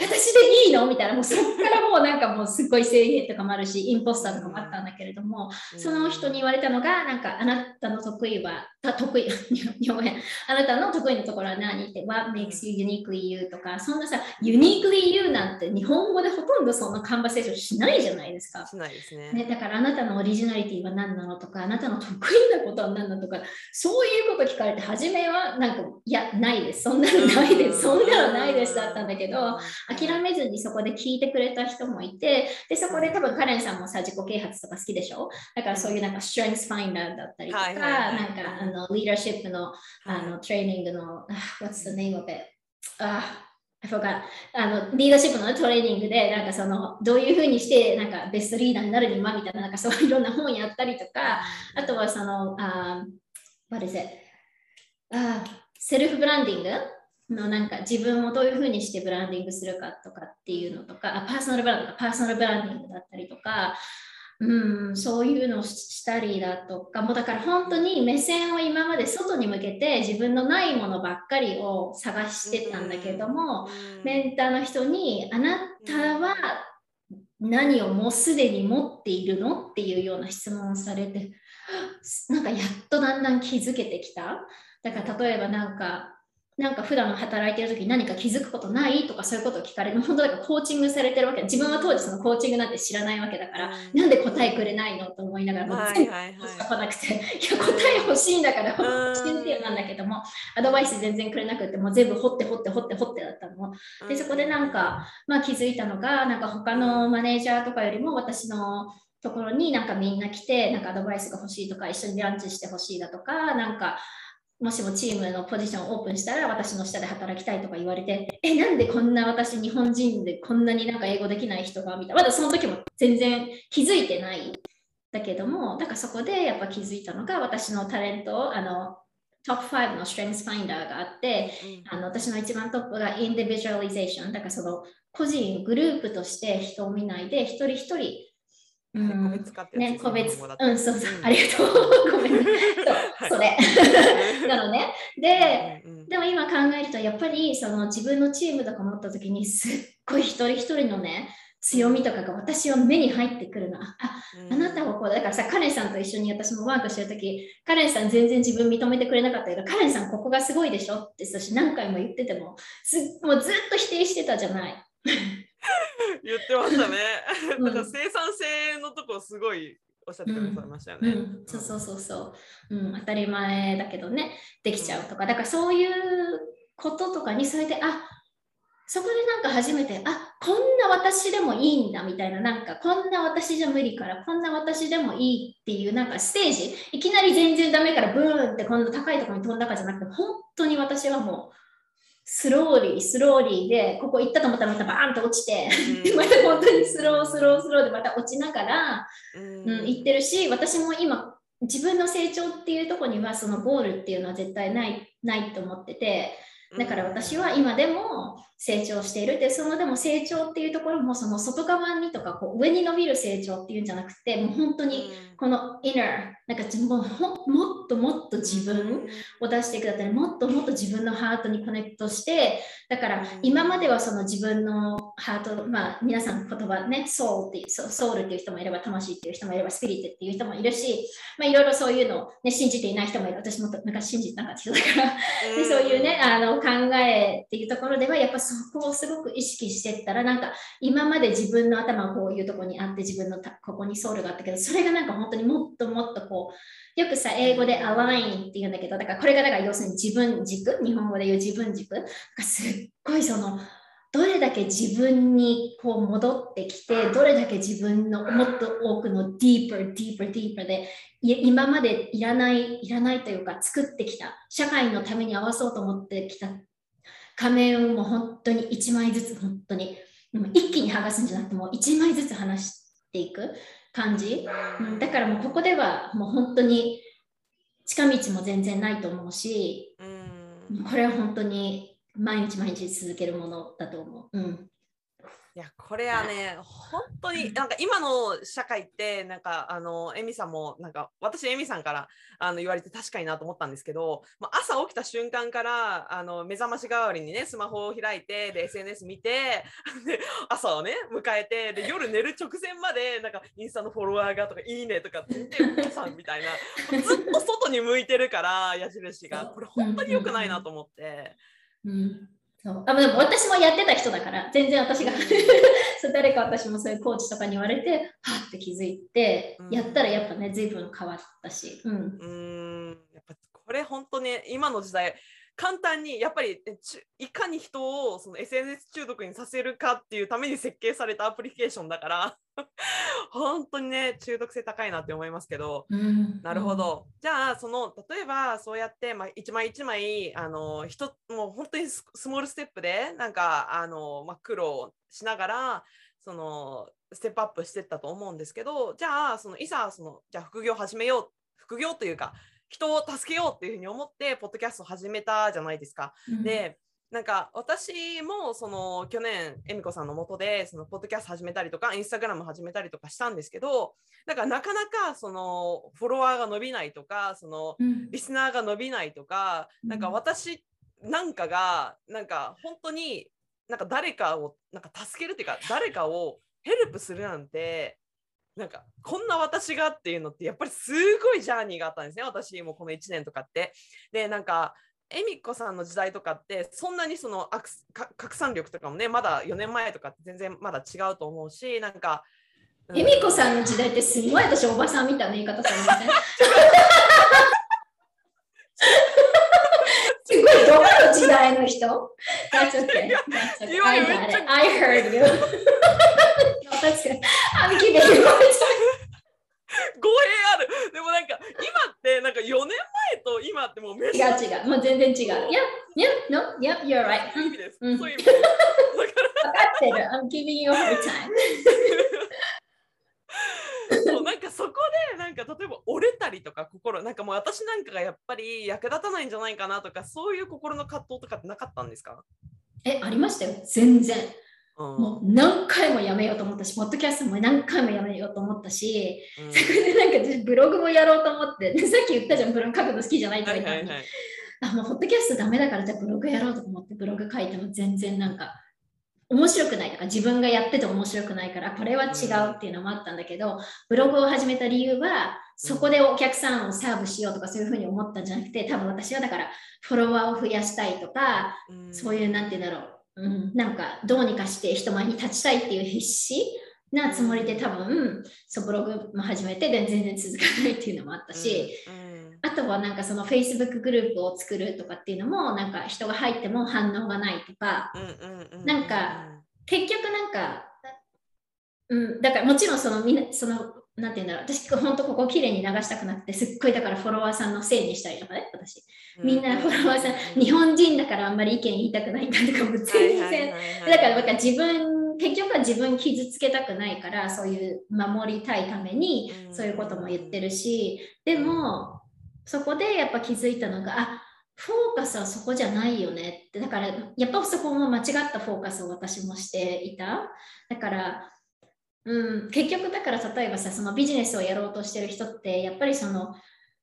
私でいいのみたいな、もうそこからもうなんかもうすっごい制限とかもあるし、インポスターとかもあったんだけれども、その人に言われたのが、なんかあなたの得意は、た得意、日本語変あなたの得意なところは何？って、What makes you uniquely you? とか、そんなさ、uniquely you なんて日本語でほとんどそんなカンバセーションしないじゃないですか。しないですね。ね、だからあなたのオリジナリティは何なのとか、あなたの得意なことは何なのとか、そういうこと聞かれて、初めはなんか、いや、ないです、そんなのないです、そんなのないですだったんだけど、諦めずにそこで聞いてくれた人もいて、で、そこで多分カレンさんもさ、自己啓発とか好きでしょ？だからそういうなんか、ストレングスファインダーだったりとか、はいはいはいなんか、あの、リーダーシップの、あの、トレーニングの、あ What's the name of it? あ I forgot あのリーダーシップのトレーニングでなんかそのどういうふうにしてなんかベストリーダーになるにはみたいななんかそういろんな本やったりとかあとはそのあ What is it? あセルフブランディングのなんか自分をどういうふうにしてブランディングするかとかっていうのとかあパーソナルブランドパーソナルブランディングだったりとかうん、そういうのをしたりだとか、もうだから本当に目線を今まで外に向けて自分のないものばっかりを探してたんだけども、メンターの人にあなたは何をもうすでに持っているの？っていうような質問をされて、なんかやっとだんだん気づけてきた？だから例えばなんか、なんか普段働いてる時に何か気づくことないとかそういうことを聞かれる。本当だからコーチングされてるわけ。自分は当時そのコーチングなんて知らないわけだから、なんで答えくれないのと思いながら、もう全部はい。はいはいしか来なくて、いや答え欲しいんだから、信じてよなんだけども、アドバイス全然くれなくて、もう全部掘って掘って掘って掘ってだったの。で、そこでなんか、まあ気づいたのが、なんか他のマネージャーとかよりも私のところになんかみんな来て、なんかアドバイスが欲しいとか、一緒にランチして欲しいだとか、なんか、もしもチームのポジションをオープンしたら私の下で働きたいとか言われて、え、なんでこんな私日本人でこんなになんか英語できない人がみたいな。まだその時も全然気づいてない。だけども、だからそこでやっぱ気づいたのが私のタレント、あの、トップ5の Strengths Finder があって、あの私の一番トップが Individualization。だからその個人、グループとして人を見ないで、一人一人個別化ってね、個別、うん、そうそう、うんありがとう。[LAUGHS] ごめんね。そう、それ。[LAUGHS] なのね。で、うんうんでも今考えると、やっぱりその自分のチームとか持った時に、すっごい一人一人のね、強みとかが私は目に入ってくるの。あ、あうんあなたはこうだ。だからさ、カレンさんと一緒に私もワークしてるとき、カレンさん全然自分認めてくれなかったけど、カレンさんここがすごいでしょって私何回も言ってても、すもうずっと否定してたじゃない。[LAUGHS] 言ってましたね。うん。なんか生産性のとこすごいおっしゃってくださいましたよね。うん、そうそうそうそう、うん、当たり前だけどね。できちゃうとか。だからそういうこととかにそれであそこでなんか初めてあこんな私でもいいんだみたいな。なんかこんな私じゃ無理からこんな私でもいいっていうなんかステージ。いきなり全然ダメからブーンってこんな高いところに飛んだかじゃなくて本当に私はもうスローリースローリーでここ行ったと思ったらまたバーンと落ちてうん。[LAUGHS] また本当にスロースロースローでまた落ちながらうん。うん、言ってるし私も今自分の成長っていうところにはそのゴールっていうのは絶対ないないと思っててだから私は今でも成長しているってそのでも成長っていうところもその外側にとかこう上に伸びる成長っていうんじゃなくてもう本当にこの inner なんかももっともっと自分を出していくだったりもっともっと自分のハートにコネクトしてだから今まではその自分のハートまあ皆さん言葉ねソウルっていうソソウルっていう人もいれば魂っていう人もいればスピリットっていう人もいるしまあいろいろそういうのを、ね、信じていない人もいる。私も昔信じてなかった人だから。でそういうねあの考えっていうところではやっぱそこをすごく意識していったらなんか今まで自分の頭はこういうところにあって自分のたここにソウルがあったけどそれがなんか本本当にもっともっとこうよくさ英語でアラインって言うんだけどだからこれがだから要するに自分軸日本語で言う自分軸。がすっごいそのどれだけ自分にこう戻ってきてどれだけ自分のもっと多くの deeper deeper deeper で今までいらないいらないというか作ってきた社会のために合わそうと思ってきた。仮面も本当に1枚ずつ本当にでも一気に剥がすんじゃなくてもう1枚ずつ離していく。感じ、うん、だからもうここではもう本当に近道も全然ないと思うしうん。これは本当に毎日毎日続けるものだと思う。うんいやこれはね [LAUGHS] 本当になんか今の社会ってなんかあのエミさんもなんか私エミさんからあの言われて確かになと思ったんですけど、まあ、朝起きた瞬間からあの目覚まし代わりにねスマホを開いてで SNS 見てで朝をね迎えてで夜寝る直前までなんかインスタのフォロワーがとかいいねとかって言ってお母さんみたいな [LAUGHS] ずっと外に向いてるから矢印が。これ本当に良くないなと思って。うんそう。あでも私もやってた人だから全然私がそう誰か私もそういうコーチとかに言われてはって気づいて、うん。やったらやっぱね随分変わったし、うん、うーん。やっぱこれ本当に今の時代簡単にやっぱりいかに人をその SNS 中毒にさせるかっていうために設計されたアプリケーションだから [LAUGHS] 本当にね中毒性高いなって思いますけど。うん、なるほど、じゃあその例えばそうやって、まあ、一枚一枚あの人もう本当にススモールステップでなんかあの、まあ、苦労しながらそのステップアップしていったと思うんですけどじゃあそのいざそのじゃあ副業始めよう副業というか人を助けようっていうふうに思ってポッドキャストを始めたじゃないですか。うん、でなんか私もその去年恵美子さんのもとでそのポッドキャスト始めたりとかインスタグラム始めたりとかしたんですけどなんかなかなかそのフォロワーが伸びないとかそのうん。リスナーが伸びないとかなんかうん私なんかがなんか本当になんか誰かをなんか助けるっていうか誰かをヘルプするなんてなんかこんな私がっていうのってやっぱりすごいジャーニーがあったんですね私もこの1年とかって。でなんか恵美子さんの時代とかってそんなにその拡散力とかもねまだ4年前とかって全然まだ違うと思うしなんか。恵美子さんの時代ってすごい私おばさんみたいな言い方されませんすごいどこの時代の人 ?That's okay. That's okay. I heard you. [LAUGHS] no, that's good. I'm giving you a hard time. 語弊あるでもなんか今ってなんか4年前と今ってもうめっちゃ違う違う。もう全然違う。Yep, yep, no, yep, you're right. そういう意味です。うんそういう意味。分かってる。I'm giving you a hard time. そうなんかそこでなんか例えば折れたりとか心なんかもう私なんかがやっぱり役立たないんじゃないかなとかそういう心の葛藤とかってなかったんですか、え、ありましたよ。全然。うん。もう何回もやめようと思ったし、ポッドキャストも何回もやめようと思ったし、うん。それでなんか私ブログもやろうと思って、で [LAUGHS] さっき言ったじゃん、ブログ書くの好きじゃないとか言ったのに、はいはいはい。あ、もうポッドキャストダメだからじゃあブログやろうと思ってブログ書いても全然なんか面白くないとか自分がやってて面白くないからこれは違うっていうのもあったんだけど、ブログを始めた理由はそこでお客さんをサーブしようとかそういうふうに思ったんじゃなくて多分私はだからフォロワーを増やしたいとか、そういうなんて言うんだろう、うん、なんかどうにかして人前に立ちたいっていう必死なつもりで多分そうブログも始めて全然続かないっていうのもあったし、あとはなんかその Facebook グループを作るとかっていうのもなんか人が入っても反応がないとか、なんか結局なんか、うん、だからもちろんそのみんなそのなんて言うんだろう。私本当ここ綺麗に流したくなくてすっごいだからフォロワーさんのせいにしたりとかね私。みんなフォロワーさん日本人だからあんまり意見言いたくないんだとかも全然。[LAUGHS] だからか自分結局は自分傷つけたくないからそういう守りたいためにそういうことも言ってるしでもそこでやっぱ気づいたのがあフォーカスはそこじゃないよねって。だからやっぱそこも間違ったフォーカスを私もしていた。だからうん、結局だから例えばさそのビジネスをやろうとしてる人ってやっぱりその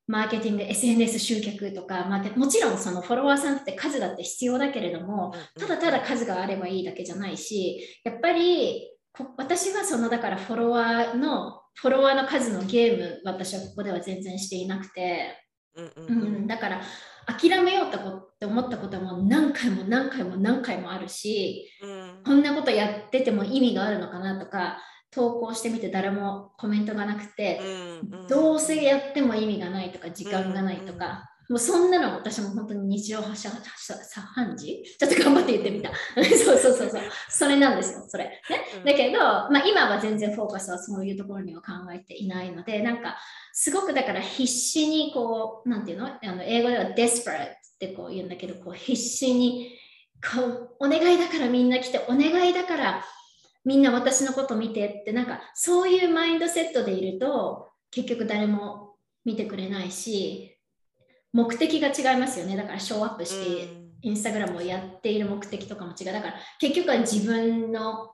マーケティング SNS 集客とか、まあ、もちろんそのフォロワーさんって数だって必要だけれどもただただ数があればいいだけじゃないしやっぱり私はそのだからフォロワーのフォロワーの数のゲーム私はここでは全然していなくて、うん、だから諦めようって思ったことも何回も何回も何回もあるし、うん、こんなことやってても意味があるのかなとか投稿してみて誰もコメントがなくて、うんうん、どうせやっても意味がないとか時間がないとか、もうそんなの私も本当に日常発射3時ちょっと頑張って言ってみた。[LAUGHS] そうそうそうそう。それなんですよ、それ。ね、だけど、まあ、今は全然フォーカスはそういうところには考えていないので、なんかすごくだから必死にこう、なんていうの？あの英語では desperate ってこう言うんだけど、こう必死にこうお願いだからみんな来て、お願いだからみんな私のこと見てってなんかそういうマインドセットでいると結局誰も見てくれないし目的が違いますよね。だからショーアップしてインスタグラムをやっている目的とかも違う。だから結局は自分の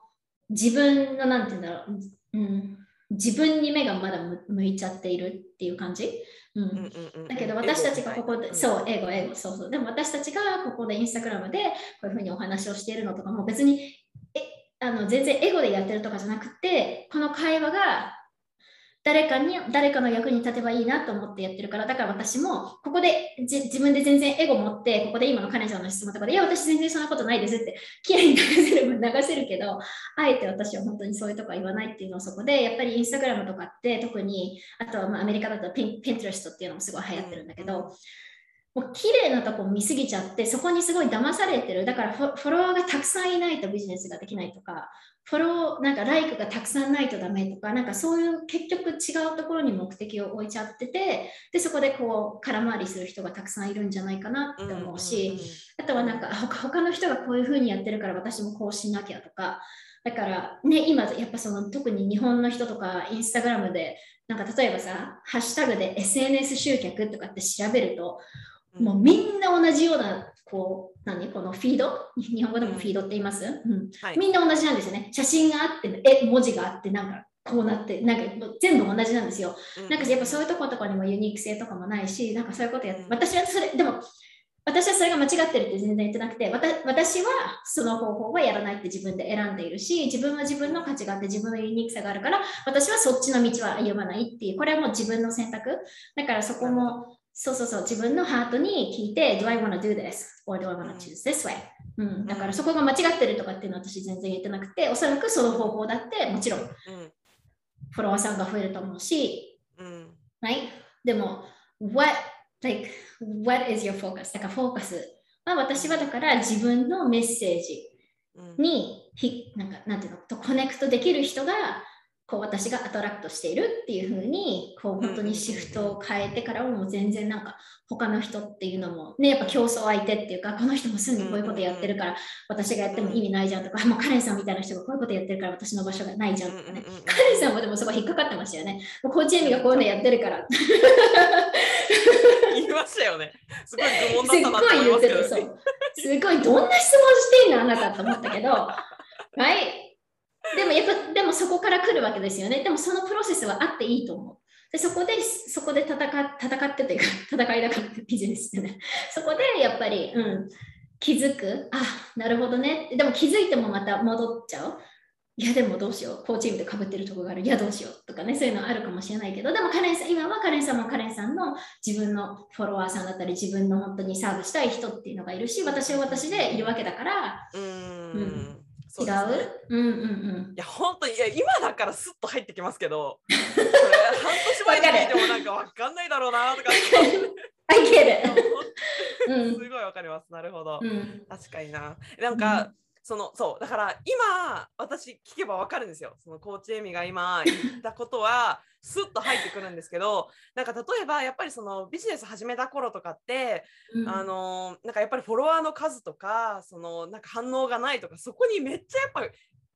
自分のなんて言うんだろう、うん、自分に目がまだ向いちゃっているっていう感じ、うん、だけど私たちがここで、そう、英語、英語、そうそう。でも私たちがここでインスタグラムでこういうふうにお話をしているのとかも別にあの全然エゴでやってるとかじゃなくてこの会話が誰かに誰かの役に立てばいいなと思ってやってるからだから私もここで自分で全然エゴ持ってここで今の彼女の質問とかでいや私全然そんなことないですってきれいに流せる分流せるけどあえて私は本当にそういうとこは言わないっていうのをそこでやっぱりインスタグラムとかって特にあとはまあアメリカだとピンピントレストっていうのもすごい流行ってるんだけど、もう綺麗なとこ見すぎちゃってそこにすごい騙されてる。だからフォロワーがたくさんいないとビジネスができないとかフォローなんかライクがたくさんないとダメとかなんかそういう結局違うところに目的を置いちゃっててでそこでこう空回りする人がたくさんいるんじゃないかなって思うし、あとはなんか他の人がこういうふうにやってるから私もこうしなきゃとか。だからね今やっぱその特に日本の人とかインスタグラムでなんか例えばさハッシュタグで SNS 集客とかって調べるともうみんな同じような、こう、何？このフィード？日本語でもフィードって言います、うん。はい、みんな同じなんですよね。写真があって、え、文字があって、なんかこうなって、なんか全部同じなんですよ。なんかやっぱそういうところとかにもユニーク性とかもないし、なんかそういうことやって、私はそれ、でも、私はそれが間違ってるって全然言ってなくて私はその方法はやらないって自分で選んでいるし自分は自分の価値があって自分のユニークさがあるから私はそっちの道は歩まないっていうこれはもう自分の選択。だからそこもそうそうそう、自分のハートに聞いて、Do I want to do this? or do I want to choose this way? うん、だからそこが間違ってるとかっていうのは私全然言ってなくて、おそらくその方法だってもちろんフォロワーさんが増えると思うし、うん、right? でも、what, like, what is your focus? だからフォーカスは私はだから自分のメッセージに、うん、なんかなんていうのとコネクトできる人がこう私がアトラクトしているっていう風にこう本当にシフトを変えてからも全然なんか他の人っていうのもねやっぱ競争相手っていうかこの人もすぐにこういうことやってるから私がやっても意味ないじゃんとかもうカレンさんみたいな人がこういうことやってるから私の場所がないじゃんとかね。カレンさんもでもそこ引っかかってましたよね。もうコーチエミがこういうのやってるから。言いましたよね。すごい疑問だったなって思いますごいどんな質問してんのあなたと思ったけど。[LAUGHS] はいでもやっぱでもそこから来るわけですよね。でもそのプロセスはあっていいと思う。でそこでそこで戦戦ってというか [LAUGHS] 戦いだからビジネスってね。そこでやっぱり、うん、気づく、あ、なるほどね。でも気づいてもまた戻っちゃう。いやでもどうしよう、コーチームでかぶってるとこがある、いやどうしようとかね、そういうのあるかもしれないけど、でもカレンさん、今はカレンさんもカレンさんの自分のフォロワーさんだったり、自分の本当にサーブしたい人っていうのがいるし、私は私でいるわけだから、うんうん違うね。う？んうんうん。い。や本当にいや今だからスッと入ってきますけど [LAUGHS] 半年前に聞いてもなんかわかんないだろうなとか。[LAUGHS] it も [LAUGHS] うん。すごいわかります。なるほど、うん。確かにな。なんか、そのそうだから今私聞けばわかるんですよそのコーチエミが今言ったことは [LAUGHS] スッと入ってくるんですけどなんか例えばやっぱりそのビジネス始めた頃とかってうんあのなんかやっぱりフォロワーの数とかそのなんか反応がないとかそこにめっちゃやっぱ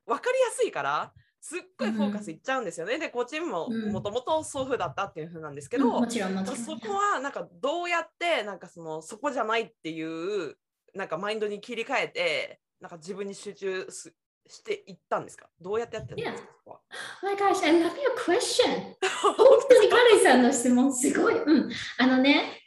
分かりやすいからすっごいフォーカスいっちゃうんですよね。でコーチもうんもともとそう風だったっていう風なんですけど、うん。そこはなんかどうやってなんかそのそこじゃないっていうなんかマインドに切り替えてなんか自分に集中すしていったんですか？どうやってやってるんですか、そこは。Oh my gosh, I love your question. [LAUGHS] 本当にカレンさんの質問すごい。うん。あのね、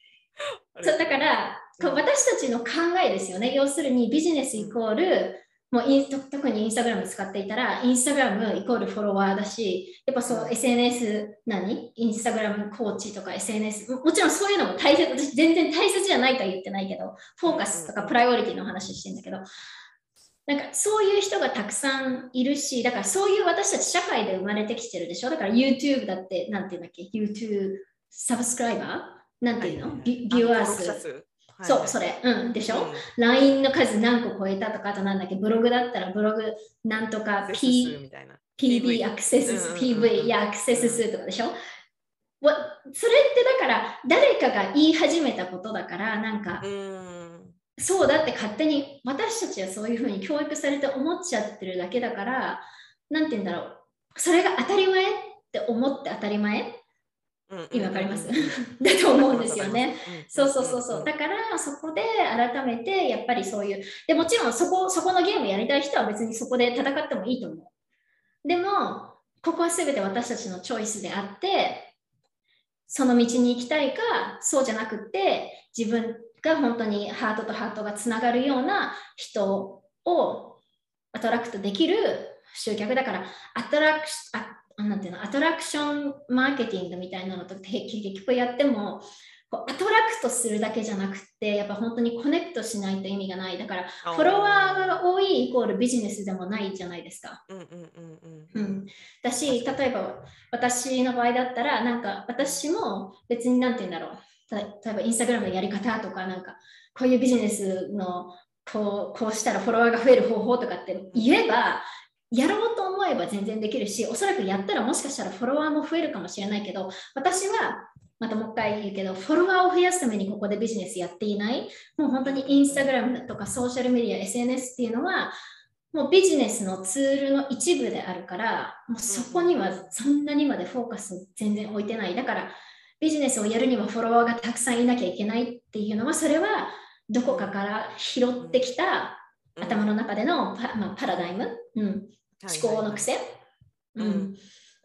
そうだからこう私たちの考えですよね。要するにビジネスイコール、もうインと特にインスタグラム使っていたら、インスタグラムイコールフォロワーだし、やっぱそうう、ん。SNS 何？インスタグラムコーチとか SNS、ももちろんそういうのも大切、私全然大切じゃないとは言ってないけど、フォーカスとかプライオリティの話してんだけど、なんかそういう人がたくさんいるし、だからそういう私たち社会で生まれてきてるでしょ？だから YouTube だって、なんていうんだっけ ?YouTube サブスクライバーなんていうの、ビビューアー数。登録者数？そう、それ。れ。うん、でしょ、うん ?LINE の数何個超えたとか、あとなんだっけ、ブログだったらブログなんとか P 数みたいな。PV アクセス数、うんうんうんうん。PV いやアクセス数とかでしょ、わそれってだから誰かが言い始めたことだからなんかうーんそうだって勝手に私たちはそういうふうに教育されて思っちゃってるだけだからなんて言うんだろうそれが当たり前って思って当たり前？うんうん意味わかります？[LAUGHS] だと思うんですよね。うんそうそうそうそう。だからそこで改めてやっぱりそういう。でもちろんそこそこのゲームやりたい人は別にそこで戦ってもいいと思う。でもここは全て私たちのチョイスであってその道に行きたいかそうじゃなくって自分が本当にハートとハートがつながるような人をattract できる集客だから attracti あなんていうの attraction marketing みたいなのと結局やってもこう attract するだけじゃなくてやっぱ本当に connect しないと意味がない。だからフォロワーが多いイコールビジネスでもないじゃないですか。だし例えば私の場合だったらなんか私も別に何て言うんだろう。た例えばインスタグラムのやり方とかなんかこういうビジネスのこうこうしたらフォロワーが増える方法とかって言えばやろうと思えば全然できるしおそらくやったらもしかしたらフォロワーも増えるかもしれないけど私はまたもう一回言うけどフォロワーを増やすためにここでビジネスやっていないもう本当にインスタグラムとかソーシャルメディア SNS っていうのはもうビジネスのツールの一部であるから、もうそこにはそんなにまでフォーカス全然置いてない。だから、ビジネスをやるにはフォロワーがたくさんいなきゃいけないっていうのは、それはどこかから拾ってきたうん。頭の中でのパ,、まあ、パラダイム、うん、思考の癖？ううん。ん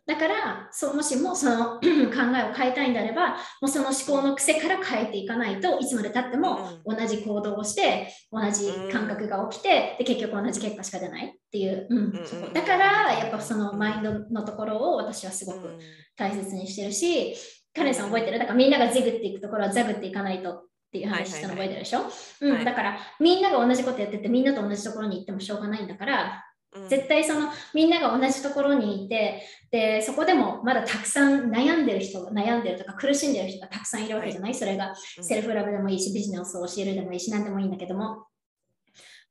だからそうもしもその [CLEARS THROAT] 考えを変えたいんであればもうその思考の癖から変えていかないといつまでたっても同じ行動をして同じ感覚が起きてで結局同じ結果しか出ないっていう、うん。だからやっぱそのマインドのところを私はすごく大切にしてるしカレンさん覚えてる？だからみんながジグっていくところはザグっていかないとっていう話したの覚えてるでしょ、うんはい。だからみんなが同じことやっててみんなと同じところに行ってもしょうがないんだからうん。絶対そのみんなが同じところにいてでそこでもまだたくさん悩んでる人悩んでるとか苦しんでる人がたくさんいるわけじゃない、それがうん。セルフラブでもいいしビジネスを教えるでもいいし何でもいいんだけども。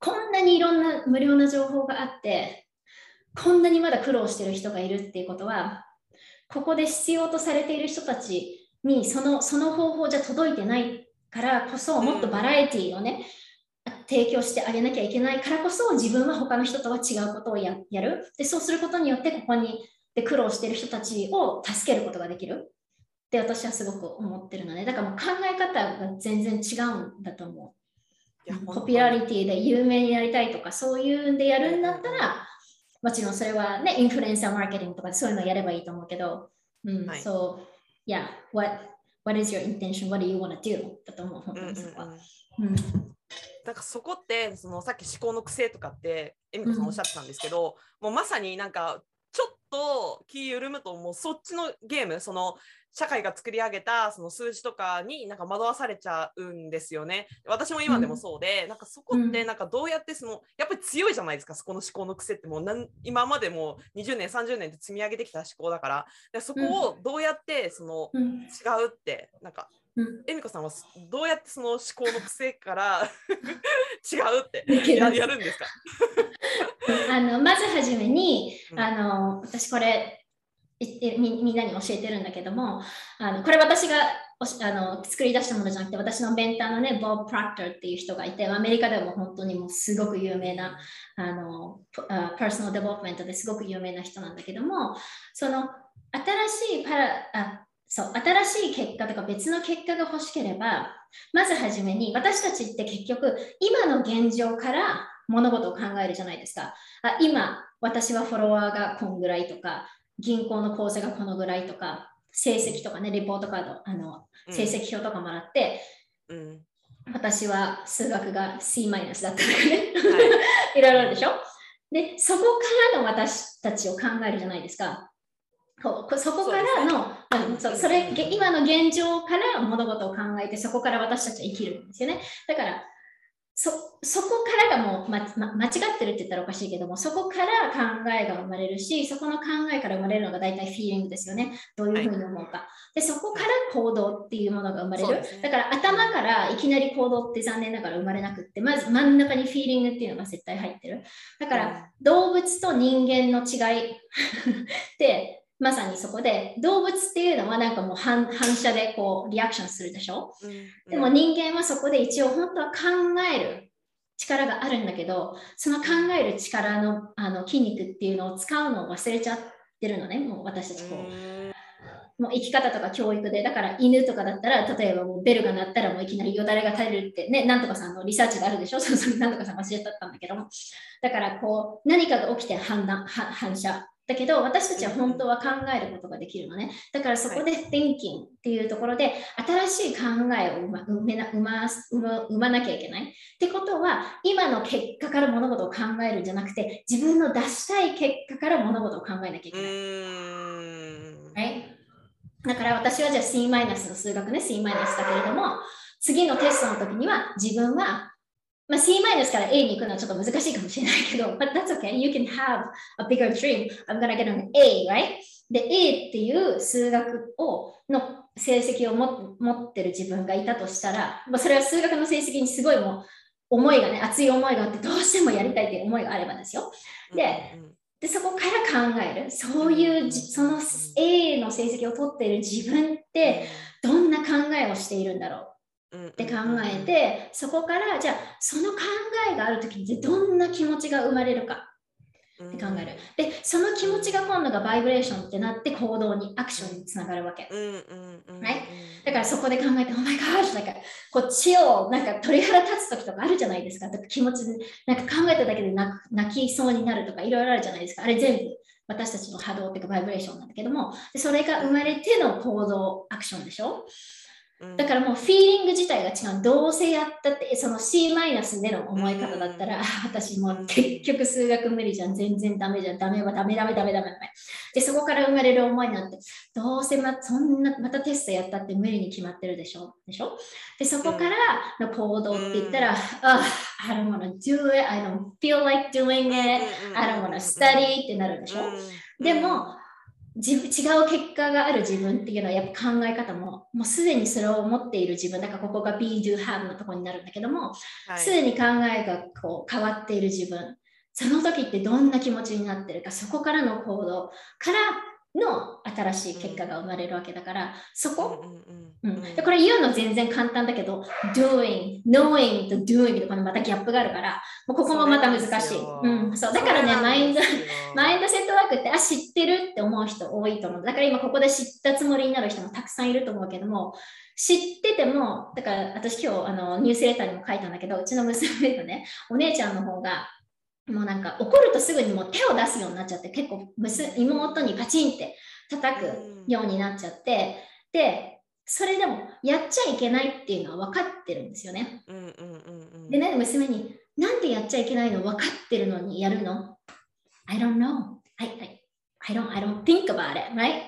こんなにいろんな無料な情報があってこんなにまだ苦労してる人がいるっていうことはここで必要とされている人たちにそのその方法じゃ届いてないからこそもっとバラエティーをね、提供してあげなきゃいけないからこそ自分は他の人とは違うことをややる。でそうすることによってここにで苦労している人たちを助けることができる。って私はすごく思ってるのでだからもう考え方が全然違うんだと思う。ポピュラリティで有名になりたいとかそういうんでやるんだったらもちろんそれはねインフルエンサーマーケティングとかそういうのやればいいと思うけど、うんはいそう、yeah, what what is your intention? What do you want to do? だと思う、本当にそこは。うん、うんなんかそこってそのさっき思考の癖とかって恵美子さんおっしゃってたんですけど、うん、もうまさになんかと気緩むともうそっちのゲームその社会が作り上げたその数字とかになんか惑わされちゃうんですよね。私も今でもそうで、うん、なんかそこってなんかどうやってそのやっぱり強いじゃないですかそこの思考の癖ってもうなん今までも20年30年で積み上げてきた思考だから。でそこをどうやってその違うってなんか恵美子さんはどうやってその思考の癖から [LAUGHS] 違うってややるんですか？[LAUGHS] あのまずはじめに、あの私これみみんなに教えてるんだけどもあのこれ私があの作り出したものじゃなくて私のメンターのねボブ・プロクターっていう人がいてアメリカでも本当にもうすごく有名なあの personal development ですごく有名な人なんだけどもその新しいパラあそう新しい結果とか別の結果が欲しければまずはじめに私たちって結局今の現状から物事を考えるじゃないですか。あ今私はフォロワーがこんぐらいとか銀行の口座がこのぐらいとか、成績とかね、レポートカード、あの成績表とかもらって、うん、私は数学が C マイナスだったとかね、はい、[LAUGHS] いろいろあるでしょ？で、そこからの私たちを考えるじゃないですか。そこからの、そ、ね、それ今の現状から物事を考えてそこから私たちは生きるんですよね。だからそそこからがもう、まま、間違ってるって言ったらおかしいけどもそこから考えが生まれるしそこの考えから生まれるのが大体フィーリングですよね。どういうふうに思うか、はい、でそこから行動っていうものが生まれる、ね、だから頭からいきなり行動って残念ながら生まれなくってまず真ん中にフィーリングっていうのが絶対入ってる。だから動物と人間の違い [LAUGHS] ってまさにそこで動物っていうのはなんかもう反射でこうリアクションするでしょ、うん。うん、でも人間はそこで一応本当は考える力があるんだけどその考える力のあの筋肉っていうのを使うのを忘れちゃってるのねもう私たちこう。もう生き方とか教育で、だから犬とかだったら、例えばもうベルが鳴ったらもういきなりよだれが垂れるって、ね、なんとかさんのリサーチがあるでしょ、[LAUGHS] そのなんとかさん忘れちゃったんだけども。だからこう、何かが起きて判断、反射だけど私たちは本当は考えることができるのね。だからそこで thinking っていうところで新しい考えを生めな生ま生まなきゃいけない。ってことは今の結果から物事を考えるんじゃなくて自分の出したい結果から物事を考えなきゃいけない。はい、だから私はじゃあ C マイナスの数学ね C マイナスだけれども次のテストの時には自分はまあ、C マイナスから A に行くのはちょっと難しいかもしれないけど、but that's okay. You can have a bigger dream. I'm gonna get an A, right? で、A っていう数学をの成績をも持ってる自分がいたとしたら、まあ、それは数学の成績にすごいもう思いがね、熱い思いがあって、どうしてもやりたいっていう思いがあればですよ。で、でそこから考える。そういう、その A の成績を取っている自分ってどんな考えをしているんだろうって考えて、そこからじゃあその考えがある時にどんな気持ちが生まれるかって考える。で、その気持ちが今度がバイブレーションってなって行動に、アクションにつながるわけ。だからそこで考えて、お前がなんかこっちをなんか鳥肌立つ時とかあるじゃないですか。とか気持ちでなんか考えただけで泣きそうになるとかいろいろあるじゃないですか。あれ全部私たちの波動っていうかバイブレーションなんだけども、でそれが生まれての行動、アクションでしょ。だからもうフィーリング自体が違う。どうせやったって、その C マイナスでの思い方だったら、私もう結局数学無理じゃん。全然ダメじゃん。ダメはダメダメダメダメダメ。で、そこから生まれる思いなんて、どうせまそんなまたテストやったって無理に決まってるでしょ？でしょ？で、そこからの行動って言ったら、あ、I don't wanna do it. I don't feel like doing it. I don't wanna study ってなるでしょ？でも、違う結果がある自分っていうのはやっぱ考え方ももうすでにそれを持っている自分だからここが be do have のところになるんだけどもすで、に考えがこう変わっている自分その時ってどんな気持ちになってるかそこからの行動からの新しい結果が生まれるわけだから、そこ、うん、でこれ言うの全然簡単だけど doing, knowing と doing とこのまたギャップがあるからもうここもまた難しい、うん、そう。だからねマインドてあ知ってるって思う人多いと思うだから今ここで知ったつもりになる人もたくさんいると思うけども知っててもだから私今日あのニュースレターにも書いたんだけどうちの娘とねお姉ちゃんの方がもうなんか怒るとすぐにもう手を出すようになっちゃって結構妹にパチンって叩くようになっちゃってでそれでもやっちゃいけないっていうのは分かってるんですよね。うんうんうんうん。でね、娘に、なんでやっちゃいけないの分かってるのにやるの ?I don't know. I, I, I, don't, I don't think about it, right?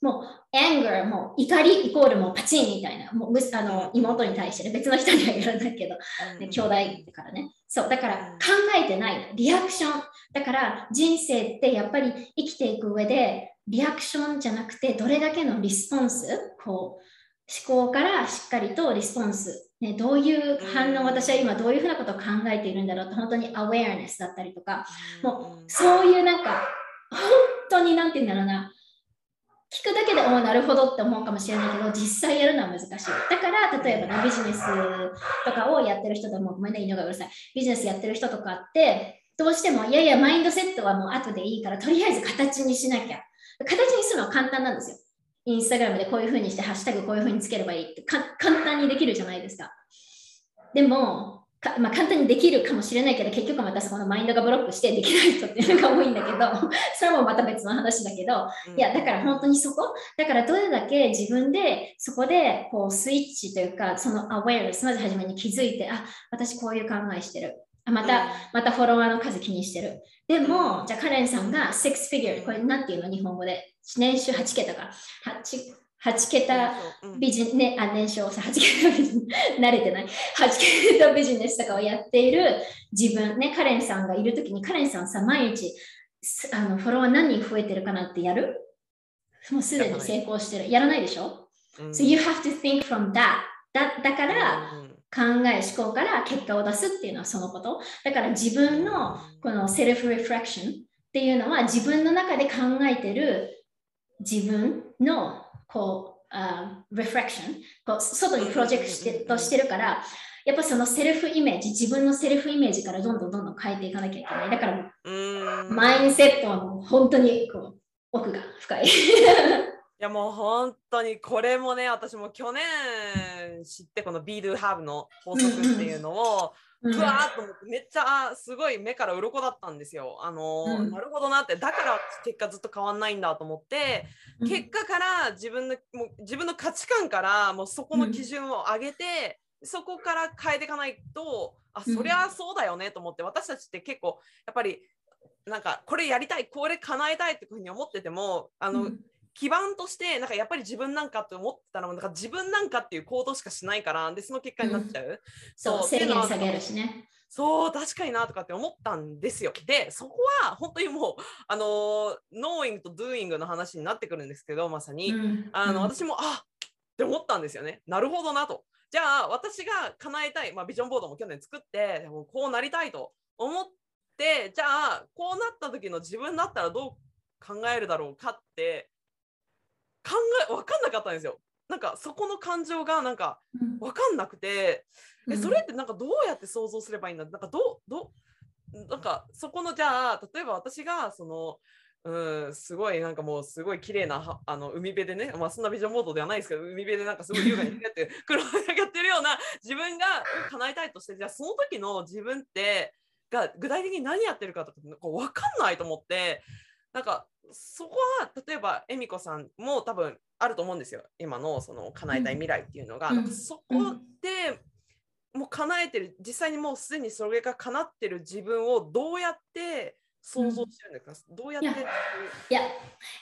もう、anger、もう怒りイコールもうパチンみたいな、もうむあの妹に対してね、別の人には言わないけど、ね、兄弟だからね。そう、だから考えてない、リアクション。だから人生ってやっぱり生きていく上で、リアクションじゃなくて、どれだけのリスポンス、こう、思考からしっかりとリスポンス、ね、どういう反応、私は今どういうふうなことを考えているんだろうと、本当にアウェアネスだったりとか、もうそういうなんか、本当になんて言うんだろうな、聞くだけで、おなるほどって思うかもしれないけど、実際やるのは難しい。だから、例えば、ね、ビジネスとかをやってる人でも、ごめんね、犬がうるさい。ビジネスやってる人とかって、どうしても、いやいや、マインドセットはもう後でいいから、とりあえず形にしなきゃ。形にするのは簡単なんですよ。インスタグラムでこういうふうにして、ハッシュタグこういうふうにつければいいって簡単にできるじゃないですか。でも、かまあ、簡単にできるかもしれないけど、結局またそこのマインドがブロックしてできない人っていうのが多いんだけど、[LAUGHS] それもまた別の話だけど、いや、だから本当にそこ、だからどれだけ自分でそこでこうスイッチというか、そのアウェアネス、まず初めに気づいて、あ、私こういう考えしてる。あまた、またフォロワーの数気にしてる。でも、じゃあカレンさんが6 figure、これなんていうの？日本語で。年収8桁か。8, 8桁ビジネ、あ、年商さ、8桁ビジネス、[LAUGHS] 慣れてない。8桁ビジネスとかをやっている自分、ね、カレンさんがいるときに、カレンさんさ、毎日、あのフォロワー何人増えてるかなってやる？もうすでに成功してる。やらないでしょ、うん、?So you have to think from that. だだから、考え、思考から結果を出すっていうのはそのこと。だから自分のこのセルフリフレクションっていうのは自分の中で考えてる自分のこう、uh, リフレクション、こう外にプロジェクトしてとしてるから、やっぱそのセルフイメージ、自分のセルフイメージからどんどんどんどん変えていかなきゃいけない。だから、マインセットはもう本当にこう奥が深い。[LAUGHS] いやもう本当にこれもね私も去年知ってこの Be Do Have の法則っていうのをふわーっと思ってめっちゃすごい目から鱗だったんですよ。あの、うん、なるほどなって。だから結果ずっと変わんないんだと思って、うん、結果から自分のもう自分の価値観からもうそこの基準を上げて、うん、そこから変えていかないとあそりゃそうだよねと思って私たちって結構やっぱりなんかこれやりたいこれ叶えたいってふうに思っててもあの、基盤としてなんかやっぱり自分なんかって思ってたらなんか自分なんかっていう行動しかしないからでその結果になっちゃう、うん、そう制限下げるしね。そう確かになとかって思ったんですよ。でそこは本当にもうあのー、Knowing と Doing の話になってくるんですけどまさに、うん、あの、うん、私もあって思ったんですよね。なるほどなと。じゃあ私が叶えたい、まあ、ビジョンボードも去年作ってもうこうなりたいと思ってじゃあこうなった時の自分だったらどう考えるだろうかって考え分かんなかったんですよ。なんかそこの感情がなんか分かんなくて、うん、えそれってなんかどうやって想像すればいいんだ？なんかどうどうなんかそこのじゃあ例えば私がそのうんすごいなんかもうすごい綺麗なあの海辺でね、まあ、そんなビジョンモードではないですけど海辺でなんかすごい優雅にやって [LAUGHS] 黒がやってるような自分が叶えたいとしてじゃあその時の自分ってが具体的に何やってるかとかこう分かんないと思ってなんかそこは例えば恵美子さんも多分あると思うんですよ今のその叶えたい未来っていうのが、うん、そこでもう叶えてる実際にもうすでにそれが叶ってる自分をどうやって想像してるんですか、うん、どうやって yeah. yeah,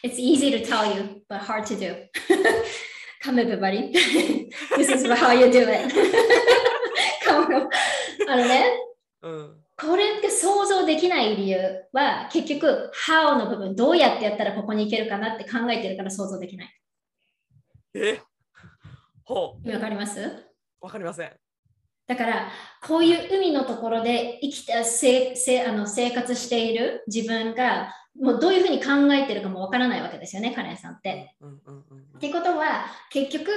it's easy to tell you, but hard to do. [LAUGHS] Come everybody. [LAUGHS] This is how you do it. [LAUGHS] Come on. あのね、うんこれって想像できない理由は結局 How の部分どうやってやったらここに行けるかなって考えてるから想像できない。え？ほう。わかります？わかりません。だからこういう海のところで生きたせせあの生活している自分がもうどういうふうに考えてるかもわからないわけですよね、カレンさんって。うんうんうんうん、ってことは結局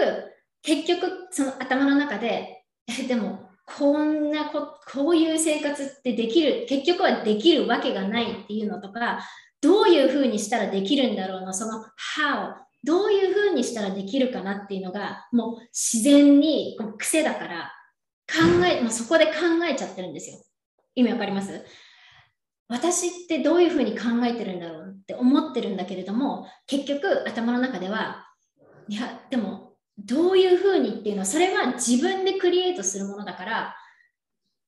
結局その頭の中でえでもこんなここういう生活ってできる結局はできるわけがないっていうのとかどういうふうにしたらできるんだろうのその how どういうふうにしたらできるかなっていうのがもう自然に癖だから考えもうそこで考えちゃってるんですよ。意味わかります？私ってどういうふうに考えてるんだろうって思ってるんだけれども結局頭の中ではいやでもどういうふうにっていうのは、それは自分でクリエイトするものだから、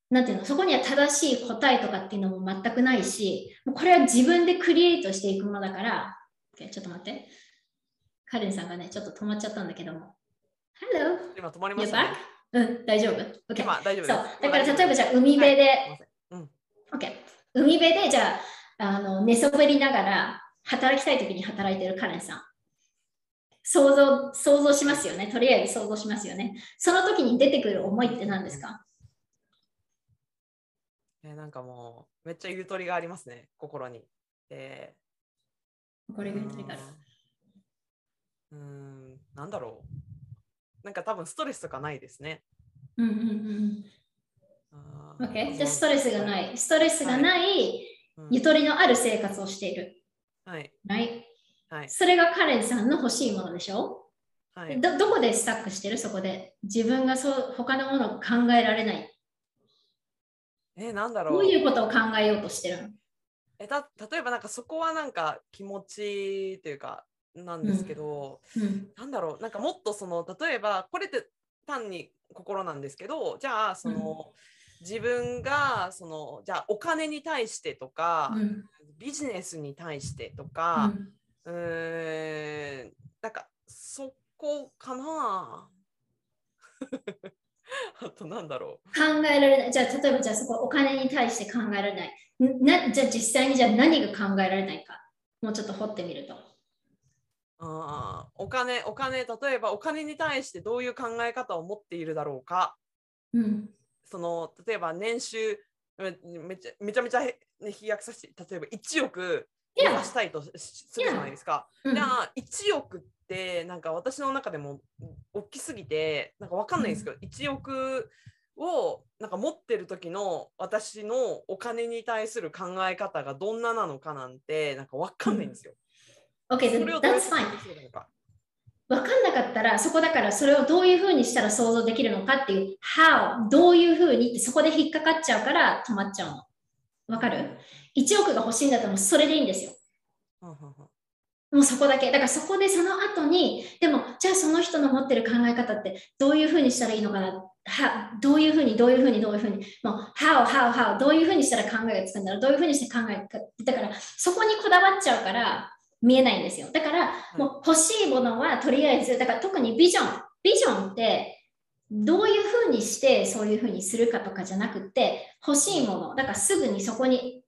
なんていうの、そこには正しい答えとかっていうのも全くないし、これは自分でクリエイトしていくものだから、OK ちょっと待って。カレンさんがね、ちょっと止まっちゃったんだけども。Hello! 今止まりましたね。うん、大丈夫。OK。今大丈夫。そう、だから例えばじゃあ海辺で、はいうん。OK。海辺でじゃあ、あの寝そべりながら働きたいときに働いてるカレンさん。想像、想像しますよね。とりあえず想像しますよね。その時に出てくる思いって何ですか？えーなんかもうめっちゃゆとりがありますね心に。えーこれが言ってるから。うーんなんだろうなんか多分ストレスとかないですね。うんうんうん OK？じゃあストレスがな。い。ストレスがない、うんゆとりのある生活をしている。はい Right? はい。それがカレンさんの欲しいものでしょ？はい。どどこでスタックしてる？そこで。自分がそう他のものを考えられない。えーなんだろう。どういうことを考えようとしてるの？えた例えばなんかそこはなんか気持ちというかなんですけど、うん。なんだろう。なんかもっとその例えばこれって単に心なんですけどじゃあその、自分がそのじゃあお金に対してとか、うん。ビジネスに対してとうか、んうーんなんかそこかな [LAUGHS] あとなんだろ考えられない。じゃあ、例えばじゃあそこお金に対して考えられない。んなじゃあ実際にじゃあ何が考えられないか。もうちょっと掘ってみると。うあーお金お金例えばお金に対してどういう考え方を持っているだろうかうん。その例えば年収めめちゃめちゃめちゃへ、ね、飛躍させて例えば1億目指したいとするじゃないですか。じゃあ1億ってなんか私の中でも大きすぎてなんかわかんないんですけど、1億をなんか持ってる時の私のお金に対する考え方がどんななのかなんてなんかわかんないんですよ。OK, そ then れをどうやっ that's fine. するのか。わかんなかったら、そこだからそれをどういうふうにしたら想像できるのかっていう、how、どういうふうにってそこで引っかかっちゃうから止まっちゃうの。わかる ?1 億が欲しいんだったらもうそれでいいんですよ。もうそこだけ。だからそこでその後に、でも、じゃあその人の持ってる考え方ってどういうふうにしたらいいのかな？はどういうふうに、どういうふうに、どういうふうに、もう、how, how, how、どういうふうにしたら考えがつくんだろう、どういうふうにして考えか。だから、そこにこだわっちゃうから見えないんですよ。だから、もう欲しいものはとりあえず、だから特にビジョン。ビジョンって、どういうふうにしてそういうふうにするかとかじゃなくて、欲しいもの。だからすぐにそこに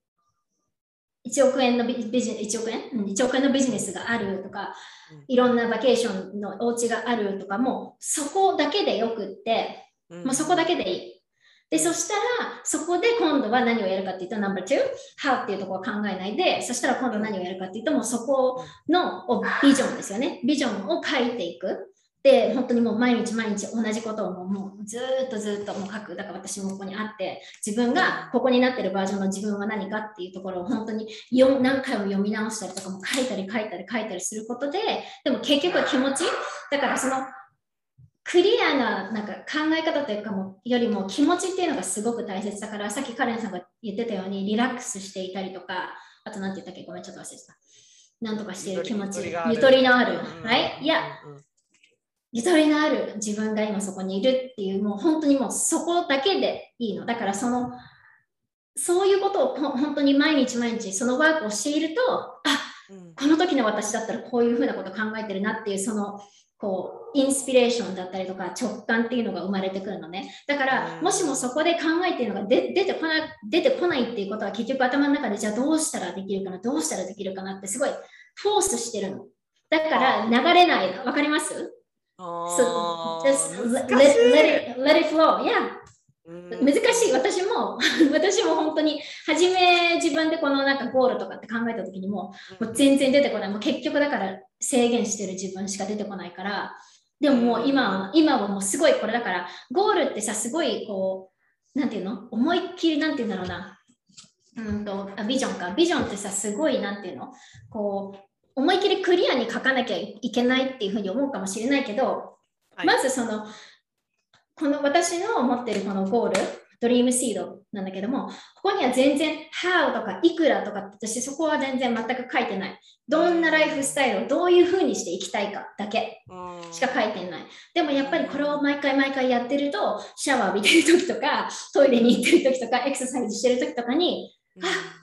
1億円のビビジネス、1億円、うん、1億円のビジネスがあるとかうん、いろんなバケーションのお家があるとかも、そこだけでよくって、うんもうそこだけでいい。で、そしたら、そこで今度は何をやるかっていうと、ナンバー2、how っていうところを考えないで、そしたら今度何をやるかっていうと、もうそこのおビジョンですよね。ビジョンを書いていく。で、本当にもう毎日毎日同じことをもうずーっとずーっともう書く。だから私もここにあって、自分がここになってるバージョンの自分は何かっていうところを本当に読何回も読み直したりとかも書いたり書いたり書いたりすることで、でも結局は気持ち、だからそのクリアななんか考え方というかもよりも気持ちっていうのがすごく大切だからさっきカレンさんが言ってたようにリラックスしていたりとかあと何て言ったっけ？ごめんちょっと忘れてた。なんとかしている気持ち。ゆとりのある、うん。はい？いやゆとりのある自分が今そこにいるっていうもう本当にもうそこだけでいいの。だからそのそういうことをほ本当に毎日毎日そのワークをしているとあうん。この時の私だったらこういうふうなこと考えてるなっていうそのこうインスピレーションだったりとか直感っていうのが生まれてくるのね。だからうん。もしもそこで考えてるのが出出てこない出てこないっていうことは結局頭の中でじゃあどうしたらできるかなどうしたらできるかなってすごいフォースしてるの。だから流れないの。わかります？あ So ー just let, 難しい let, it, let it flow. Yeah. うん難しい。私も、[LAUGHS] 私も本当に、初め自分でこのなんかゴールとかって考えた時にも、もう全然出てこない。もう結局だから制限してる自分しか出てこないから、でももう今は、今はもうすごいこれだから、ゴールってさ、すごいこう、なんていうの？思いっきりなんていうんだろうな。うんとあビジョンか。ビジョンってさ、すごいなんていうの？こう、思いっきりクリアに書かなきゃいけないっていうふうに思うかもしれないけど、はいまずその、この私の持ってるこのゴール、ドリームシードなんだけども、ここには全然 how とかいくらとか私そこは全然全く書いてない。どんなライフスタイルをどういうふうにしていきたいかだけしか書いてない。でもやっぱりこれを毎回毎回やってると、シャワー浴びてる時とか、トイレに行ってる時とか、エクササイズしてる時とかに、ああ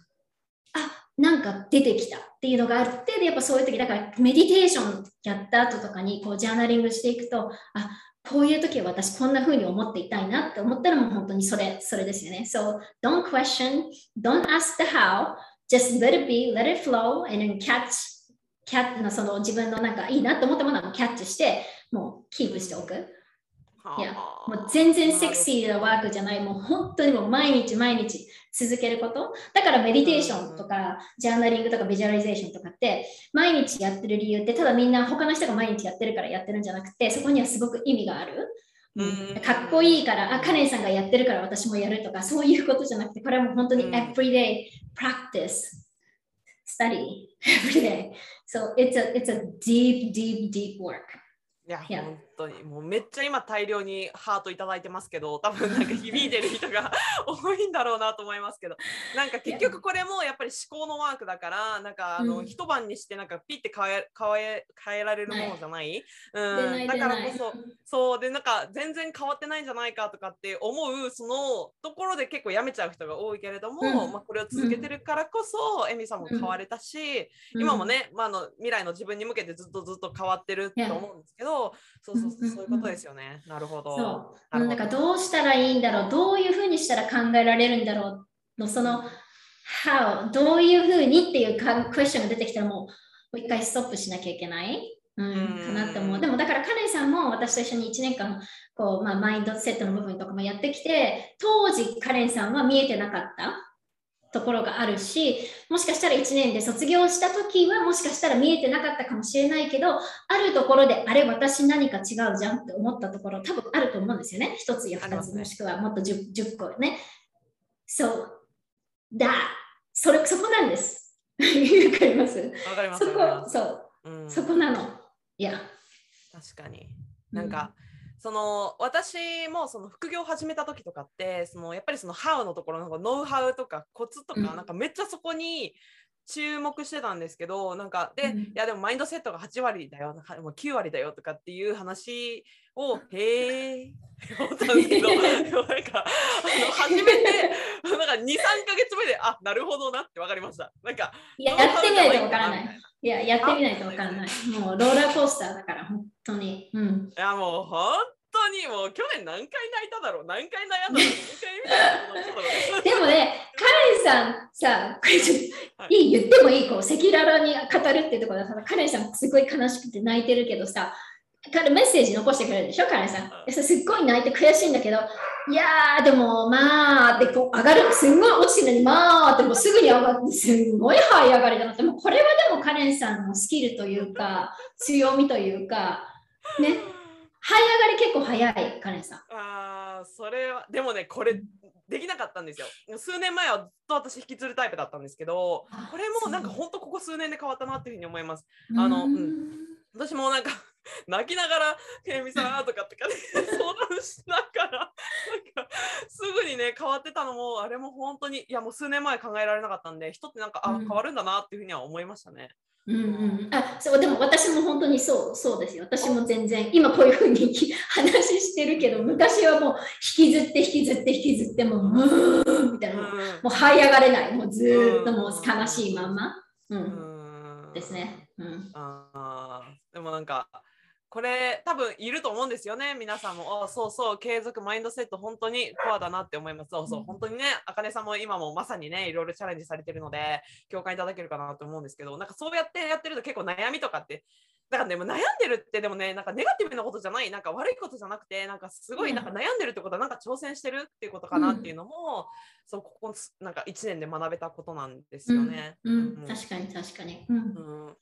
なんか出てきたっていうのがあってでやっぱそういう時だからメディテーションやった後とかにこうジャーナリングしていくとあこういう時は私こんな風に思っていたいなって思ったらもう本当にそれそれですよね。So don't question, don't ask the how, just let it be, let it flow, and then catch キャッのその自分のなんかいいなって思ったものをキャッチしてもうキープしておく。いやもう全然セクシーなワークじゃない、もう本当にもう毎日毎日続けること。だからメディテーションとか、ジャーナリングとかビジュアライゼーションとかって毎日やってる理由ってただみんな他の人が毎日やってるからやってるんじゃなくてそこにはすごく意味がある。うん、かっこいいから、あ、カレンさんがやってるから私もやるとか、そういうことじゃなくて、これはもう本当に everyday practice, study, [LAUGHS] everyday. So it's a, it's a deep, deep, deep work. いや、yeah. 本当にもうめっちゃ今大量にハートいただいてますけど多分なんか響いてる人が [LAUGHS] 多いんだろうなと思いますけど。なんか結局これもやっぱり思考のワークだからなんかあの、うん、一晩にしてなんかピッて変え変え変えられるものじゃない、うん、だからこそそうでなんか全然変わってないんじゃないかとかって思うそのところで結構やめちゃう人が多いけれども、うん、まあ、これを続けてるからこそ、エミさんも変われたし、今もね、まあ、の未来の自分に向けてずっとずっと変わってると思うんですけどそうそうそうそういうことですよね。なるほど。そう。なんかどうしたらいいんだろう、どういうふうにしたら考えられるんだろうの、その、how、どういうふうにっていうクエスチョンが出てきたらもう、もう一回ストップしなきゃいけない？うん、かなって思う。でもだからカレンさんも私と一緒に1年間こう、まあ、マインドセットの部分とかもやってきて当時カレンさんは見えてなかった？ところがあるし、もしかしたら1年で卒業した時はもしかしたら見えてなかったかもしれないけど、あるところで、あれ、私何か違うじゃんって思ったところ、多分あると思うんですよね。1つや2つ、もしくはもっと 10, 10個ね。そう。だ、それ、そこなんです。[LAUGHS] わかります？わかります。そこ、そう、うん、そこなの。いや。確かに。なんか、うんその私もその副業を始めた時とかってそのやっぱりそのハウのところのノウハウとかコツとか、なんかめっちゃそこに注目してたんですけどなんかで、うん、いやでもマインドセットが8割だよもう9割だよとかっていう話をへえ思ったんですけど [LAUGHS] なんかあの初めてなんか23か月目であなるほどなって分かりました。なんかやってみないと分からない。いややってみないと分からない。もうローラーコースターだから本当に、うん、いやもう本当にもう去年何回泣いただろう。何回悩んだろうでもね、カレンさんさ、これちょっと、はい、いい言ってもいいこう赤裸々に語るっていうところでさ、カレンさんすごい悲しくて泣いてるけどさ、彼メッセージ残してくれるでしょ、カレンさん。はい、すっごい泣いて悔しいんだけど、いやー、でもまあ、でこう上がる、すんごい落ちてるのに、まあ、でもすぐに上がって、すんごい這い上がりだなって、もうこれはでもカレンさんのスキルというか、強みというか、ね、這い上がり結構早い、カレンさん。ああ、それは、でもね、これ、できなかったんですよ。数年前はずっと私引きずるタイプだったんですけど、これもなんか本当ここ数年で変わったなっていうふうに思います。あの、うん、私もなんか [LAUGHS] 泣きながら「けみさん」とかってか、ね、[LAUGHS] 相談しながらなんかすぐにね変わってたのもあれも本当にいやもう数年前考えられなかったんで人ってなんかあ変わるんだなっていうふうには思いましたね。うんうん、あそうでも私も本当にそうそうですよ。私も全然今こういうふうに話してるけど昔はもう引きずって引きずって引きずってもうムーみたいな、うん、もう這い上がれない。もうずっともう悲しいまんま、うん、うん、ですね、うん、あでもなんかこれ多分いると思うんですよね。皆さんもあそうそう継続マインドセット本当にコアだなって思います。そうそう本当にねあかねさんも今もまさにねいろいろチャレンジされてるので共感いただけるかなと思うんですけどなんかそうやってやってると結構悩みとかってだからでも悩んでるってでもねなんかネガティブなことじゃないなんか悪いことじゃなくてなんかすごいなんか悩んでるってことはなんか挑戦してるっていうことかなっていうのも、うん、そうここなんか1年で学べたことなんですよね。うん、うん、確かに確かに。うん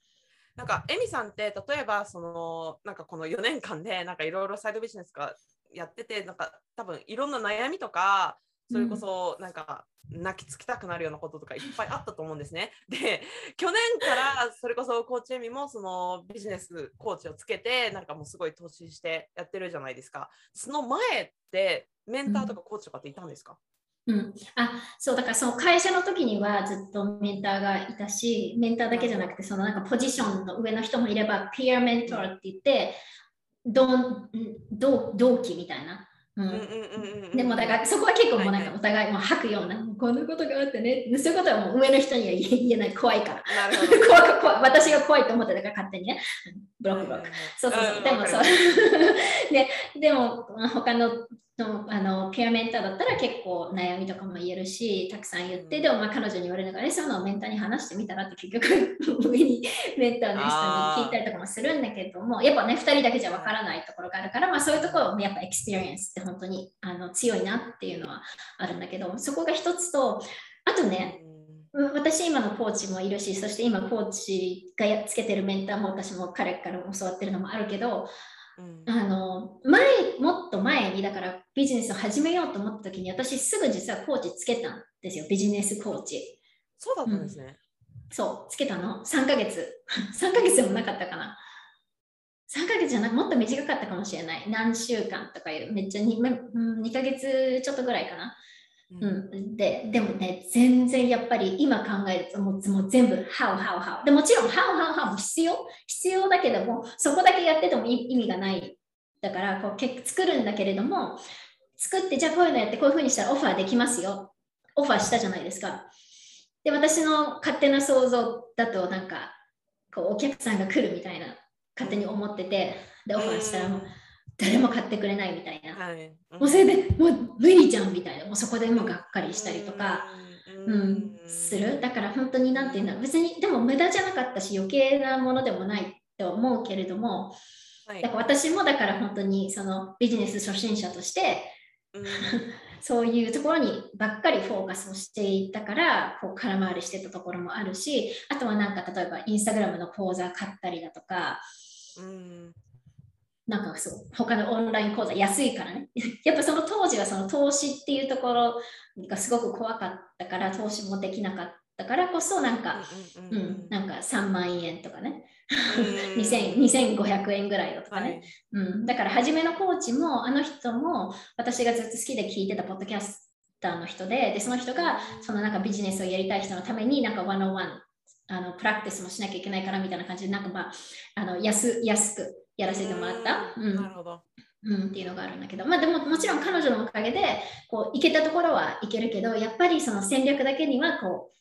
なんかエミさんって例えばそのなんかこの4年間でなんかいろいろサイドビジネスがやっててなんか多分いろんな悩みとかそれこそなんか泣きつきたくなるようなこととかいっぱいあったと思うんですね。で去年からそれこそコーチエミもそのビジネスコーチをつけてなんかもうすごい投資してやってるじゃないですか。その前ってメンターとかコーチとかっていたんですか、うん、あそうだからその会社の時にはずっとメンターがいたしメンターだけじゃなくてそのなんかポジションの上の人もいればピアメントーって言って同同期みたいな。でもだからそこは結構もうなんかお互いも吐くような、こんなことがあってね、そういうことはもう上の人には言えない。怖いから。[LAUGHS] 怖怖私が怖いと思ってたから勝手にね。ブロックブロック。そうそうそう。でもそう。[LAUGHS] ででも他ののあのピアメンターだったら結構悩みとかも言えるし、たくさん言って、でもまあ彼女に言われながら、ね、そういうのをメンターに話してみたらって結局上にメンターの人に聞いたりとかもするんだけども、やっぱね、2人だけじゃわからないところがあるから、まあそういうところもやっぱ experience って本当にあの強いなっていうのはあるんだけど、そこが一つと、あとね、私今のコーチもいるし、そして今コーチがやっつけてるメンターも私も彼からも教わってるのもあるけど、うん、あの前もっと前にだからビジネスを始めようと思った時に私すぐ実はコーチつけたんですよビジネスコーチ。そうだったんですね、うん、そうつけたの？3ヶ月。[LAUGHS] 3ヶ月でもなかったかな。3ヶ月じゃなくもっと短かったかもしれない。何週間とかいうめっちゃ 2, 2ヶ月ちょっとぐらいかなうん、ででもね全然やっぱり今考えるともうも全部 how how how でもちろん how how how も必要？必要だけどもそこだけやってても意味がない。だからこう作るんだけれども作ってじゃあこういうのやってこういうふうにしたらオファーできますよ。オファーしたじゃないですか。で私の勝手な想像だとなんかこうお客さんが来るみたいな勝手に思っててでオファーしたらもう誰も買ってくれないみたいな、はい、もうそれでもう無理じゃんみたいな。もうそこでもうがっかりしたりとか、うん、する？だから本当に何て言うんだ別にでも無駄じゃなかったし余計なものでもないと思うけれども、はい、だから私もだから本当にそのビジネス初心者として、うん、[LAUGHS] そういうところにばっかりフォーカスをしていったからこう空回りしてたところもあるしあとはなんか例えばインスタグラムの講座買ったりだとか、うんなんかそう他のオンライン講座安いからね。[LAUGHS] やっぱその当時はその投資っていうところがすごく怖かったから投資もできなかったからこそなんか、うん、なんか3万円とかね。[LAUGHS] 2500円ぐらいだとかね、はい、うん、だから初めのコーチもあの人も私がずっと好きで聞いてたポッドキャスターの人ででその人がそのなんかビジネスをやりたい人のためになんか101あのプラクティスもしなきゃいけないからみたいな感じでなんかまああの安安くやらせてもらった。うん、なるほど。うん、っていうのがあるんだけど、まあでももちろん彼女のおかげでこう行けたところはいけるけど、やっぱりその戦略だけにはこう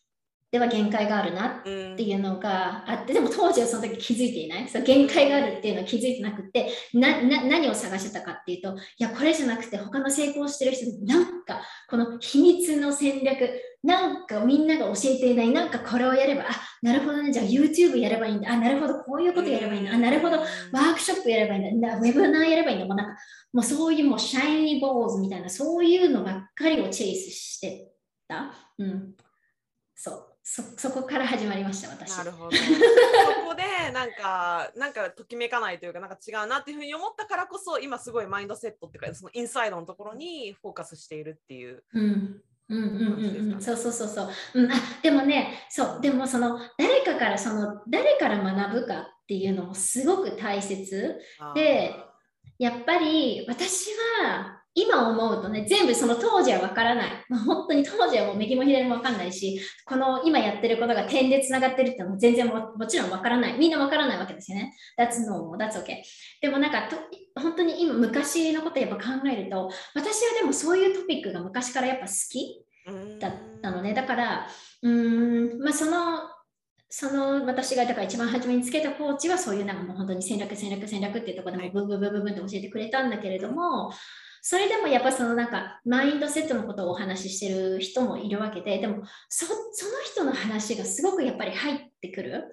では限界があるなっていうのがあって、でも当時はその時気づいていない？そう限界があるっていうのは気づいてなくてな何を探してたかっていうと、いや、これじゃなくて他の成功してる人なんかこの秘密の戦略、なんかみんなが教えていない、なんかこれをやれば、あ、なるほどね、じゃあ YouTube やればいいんだ、あ、なるほど、こういうことやればいいんだ、あ、なるほど、ワークショップやればいいんだ、ウェブナーやればいいんだ、もうなんか、もうそういうもうシャイニーボーズみたいな、そういうのばっかりをチェイスしてた。うん。そう。そそこから始まりました私。なるほどそこでなんかなんかときめかないというかなんか違うなっていうふうに思ったからこそ今すごいマインドセットっていうかそのインサイドのところにフォーカスしているっていう。うんうんうんうんうん、そうそうそうそう、うん、あでもねそう。でもその誰かからその誰から学ぶかっていうのもすごく大切。でやっぱり私は今思うとね、全部その当時はわからない。まあ、本当に当時はもう右も左もわかんないし、この今やってることが点でつながってるってのも全然ももちろんわからない。みんなわからないわけですよね。That's normal, that's okay. でもなんかと、本当に今昔のことやっぱ考えると、私はでもそういうトピックが昔からやっぱ好きだったのね。だから、うーん、まあその、その私がだから一番初めにつけたコーチはそういうなんかもう本当に戦略戦略戦略っていうところでもブンブンブンブンって教えてくれたんだけれども、それでもやっぱそのなんかマインドセットのことをお話ししてる人もいるわけででもその人の話がすごくやっぱり入ってくる、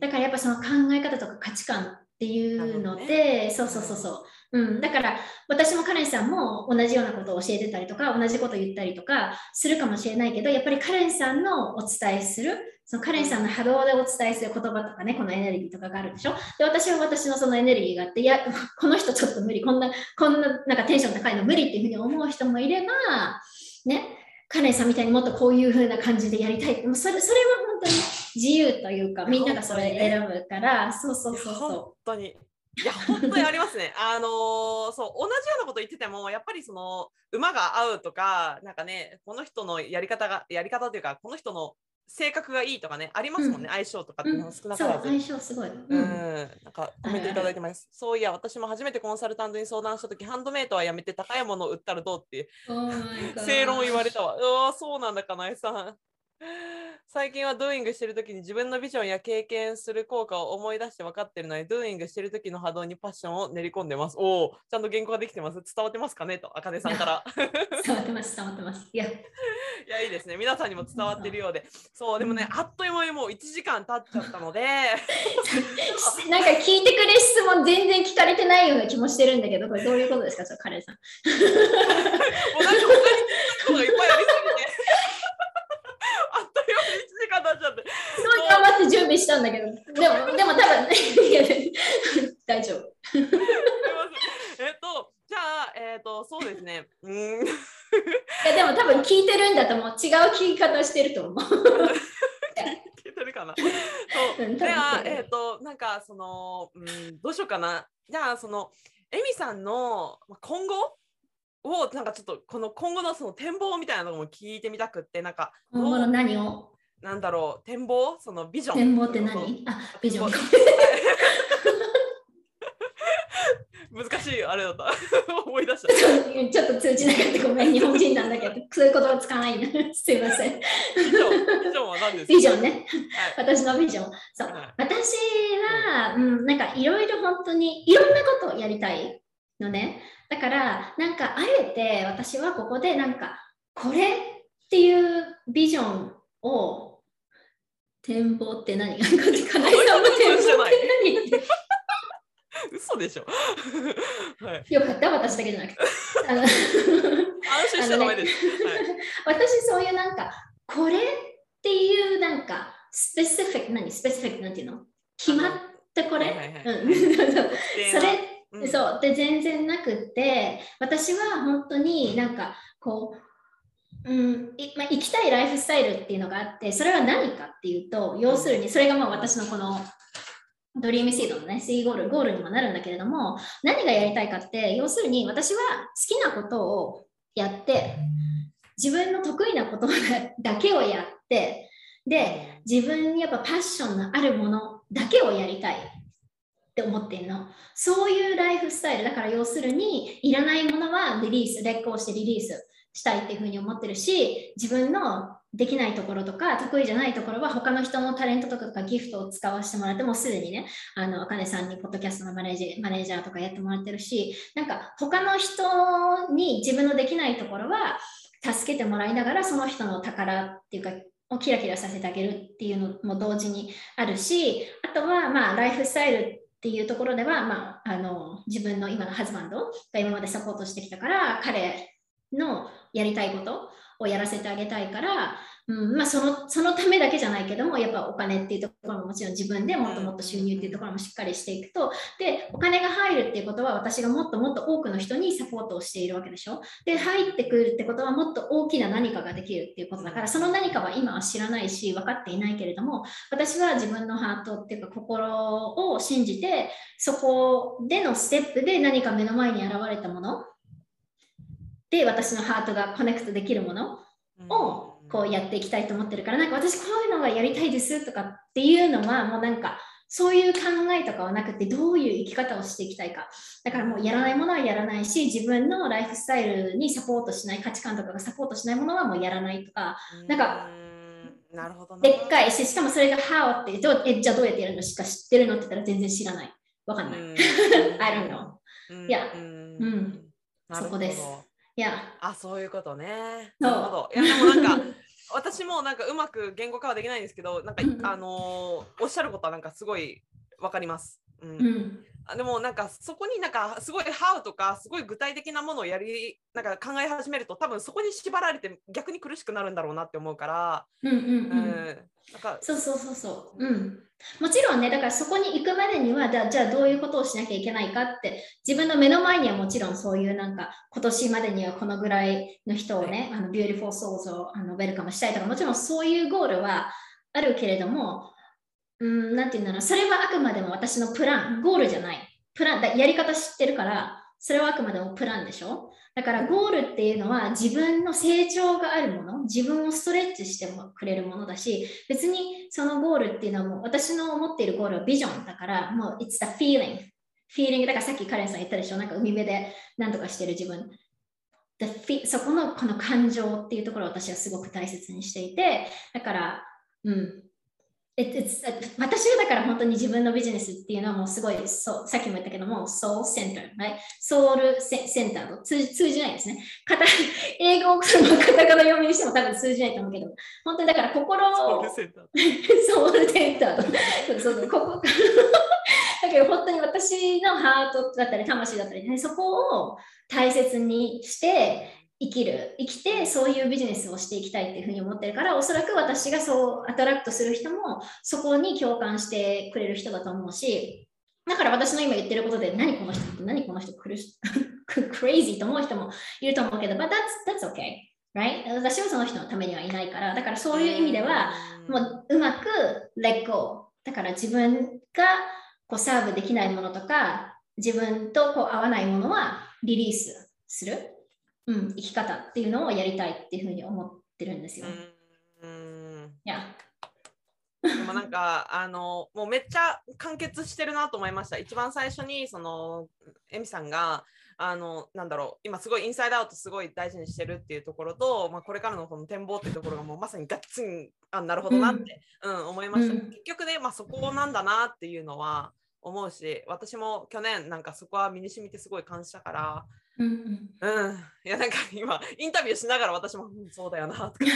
だからやっぱその考え方とか価値観っていうので、ね、そうそうそうそう、うん、だから私もカレンさんも同じようなことを教えてたりとか同じことを言ったりとかするかもしれないけどやっぱりカレンさんのお伝えするそのカレンさんの波動でお伝えする言葉とかね、このエネルギーとかがあるでしょ？で、私は私のそのエネルギーがあって、いや、[LAUGHS] この人ちょっと無理、こんな、こんななんかテンション高いの無理っていうふうに思う人もいれば、ね、カレンさんみたいにもっとこういう風な感じでやりたい、もうそれそれは本当に自由というか、みんながそれ選ぶから、そうそうそうそう本そ当に。いや本当にありますね。[LAUGHS] あのーそう同じようなこと言っててもやっぱりその馬が合うとかなんかねこの人のやり方がやり方というかこの人の性格がいいとかねありますもんね、うん相性とかっう。うんてのは少なそう、からず。相性すごい。ううんん、なんかコメントいただいてます。そういや、私も初めてコンサルタントに相談したとき、ハンドメイトはやめて高いものを売ったらどうって、Oh 正論を言われたわ。うわ、そうなんだ、かなえさん。[LAUGHS] 最近はドーイングしてるときに自分のビジョンや経験する効果を思い出して分かってるのに、ドーイングしてるときの波動にパッションを練り込んでます。おお、ちゃんと原稿ができてます？伝わってますかねと、あかねさんから。[LAUGHS] 伝わってます、伝わってます。いや、[LAUGHS] いや、いいですね。皆さんにも伝わってるようで。そう、でもね、あっという間にもう1時間経っちゃったので、なんか聞いてくれ質問全然聞かれてないような気もしてるんだけど、これどういうことですか、ちょっとカレンさん。もうなんか他に聞きたいことがいっぱいありすぎ頑張って準備したんだけど、でも、でも多分、い [LAUGHS] や大丈夫。えっと、じゃあ、えっと、そうですね。うーん。いやでも多分聞いてるんだと思う。違う聞き方してると思う。聞いてるかな。そう。うんじゃあえっと、なんか、その、うん、どうしようかな。じゃあ、その、エミさんのまあ今後？を、なんかちょっと、この今後のその展望みたいなのも聞いてみたくって、なんか、今後の何を？なんだろう、展望？そのビジョン？展望って何？あ、ビジョン。[LAUGHS] 難しいあれだった。[LAUGHS] 思い出した。ちょっと通じなかったごめん、日本人なんだけど、[LAUGHS] そういう言葉使わないんだ。すいません。ビジョンビジョンは何ですか？ビジョンね。はい私のビジョン。そう。はい私は、うん、なんかいろいろ本当にいろんなことをやりたいのね。だから、なんかあえて私はここでなんかこれっていうビジョンを展望って何？嘘でしょ。はい。よかった、私だけじゃなくて。あの安心しちゃダメです。はい。私そういうなんかこれっていうなんかスペシフィック何？スペシフィックなんていうの？決まったこれ、はいはいはいうん。そうそれうん。そう。で全然なくって私は本当になんかこう、うん。いまあ、生きたいライフスタイルっていうのがあってそれは何かっていうと要するにそれがまあ私のこのドリームシードのね、3ゴール、ゴールにもなるんだけれども、何がやりたいかって、要するに私は好きなことをやって、自分の得意なことだけをやって、で、自分にやっぱパッションのあるものだけをやりたいって思ってんの。そういうライフスタイル。だから要するにいらないものはリリース、劣行してリリース。したいっていうふうに思ってるし、自分のできないところとか得意じゃないところは他の人のタレントとかギフトを使わせてもらってもうすでにね、あの、あかねさんにポッドキャストのマネージマネージャーとかやってもらってるし、なんか他の人に自分のできないところは助けてもらいながらその人の宝っていうかをキラキラさせてあげるっていうのも同時にあるしあとはまあライフスタイルっていうところでは、まあ、あの自分の今のハズバンドが今までサポートしてきたから彼のやりたいことをやらせてあげたいから、うんまあ、そのそのためだけじゃないけどもやっぱお金っていうところももちろん自分でもっともっと収入っていうところもしっかりしていくとでお金が入るっていうことは私がもっともっと多くの人にサポートをしているわけでしょ？で入ってくるってことはもっと大きな何かができるっていうことだからその何かは今は知らないし分かっていないけれども私は自分のハートっていうか心を信じてそこでのステップで何か目の前に現れたもので私のハートがコネクトできるものをこうやっていきたいと思ってるからなんか私こういうのがやりたいですとかっていうのはもうなんかそういう考えとかはなくてどういう生き方をしていきたいか。だからもうやらないものはやらないし自分のライフスタイルにサポートしない価値観とかがサポートしないものはもうやらないとか。なんかうん。なるほどな。でっかいししかもそれが How ってどうえじゃあどうやってやるのしか知ってるのって言ったら全然知らない。わかんない、うん。[LAUGHS] I don't know うん。いや。うん。そこですいや。あそういうことね。なるほど。いやでもなんか [LAUGHS] 私もなんかうまく言語化はできないんですけどなんかうんあのーおっしゃることはなんかすごいわかります。うん。うん。あでもなんかそこになんかすごい「How」とかすごい具体的なものをやりなんか考え始めると多分そこに縛られて逆に苦しくなるんだろうなって思うから、うんうんうん。うんなんかそうそうそうそう。うん。もちろんね、だからそこに行くまでには、じゃあじゃあどういうことをしなきゃいけないかって、自分の目の前にはもちろんそういうなんか、今年までにはこのぐらいの人をね、あの、 beautiful souls をあの welcome したいとか、もちろんそういうゴールはあるけれども、うん、なんていうんだろう、それはあくまでも私のプラン、ゴールじゃない。プラン、だやり方知ってるから、それはあくまでもプランでしょ？だからゴールっていうのは自分の成長があるもの、自分をストレッチしてもくれるものだし、別にそのゴールっていうのはもう私の思っているゴールはビジョンだから、もう it's the feeling。feeling だからさっきカレンさん言ったでしょ、なんか海辺で何とかしてる自分。The fe- そこのこの感情っていうところを私はすごく大切にしていて、だから、うん。It's- 私はだから本当に自分のビジネスっていうのはもうすごいそうさっきも言ったけども soul center、right? ソウルセセンターと通じ通じないですね。英語をそのカタカナ読みにしても多分通じないと思うけど、本当にだから心をソウルセンター [LAUGHS] ソウルセンターと。そうそう、ここ。[LAUGHS] だけど本当に私のハートだったり、魂だったり、ね、そこを大切にして生きる、生きてそういうビジネスをしていきたいっていうふうに思ってるから、おそらく私がそうアトラクトする人もそこに共感してくれる人だと思うし、だから私の今言ってることで、何この人って、何この人苦し、[LAUGHS] クレイジーと思う人もいると思うけど、but that's, that's okay. Right? 私はその人のためにはいないから、だからそういう意味では、もううまく let go。だから自分がこうサーブできないものとか、自分とこう合わないものはリリースする、うん、生き方っていうのをやりたいっていうふうに思ってるんですよ。うん。うんいや、でもなんかあのもうめっちゃ完結してるなと思いました。一番最初にそのエミさんがあのなんだろう今すごいインサイドアウトすごい大事にしてるっていうところと、まあ、これからのこの展望っていうところがもうまさにガッツンあなるほどなって、うん思いました、うん。結局ね、まあ、そこなんだなっていうのは思うし私も去年なんかそこは身に染みてすごい感じたからうんうん、うんいやなんか今インタビューしながら私も、うんそうだよなとかでで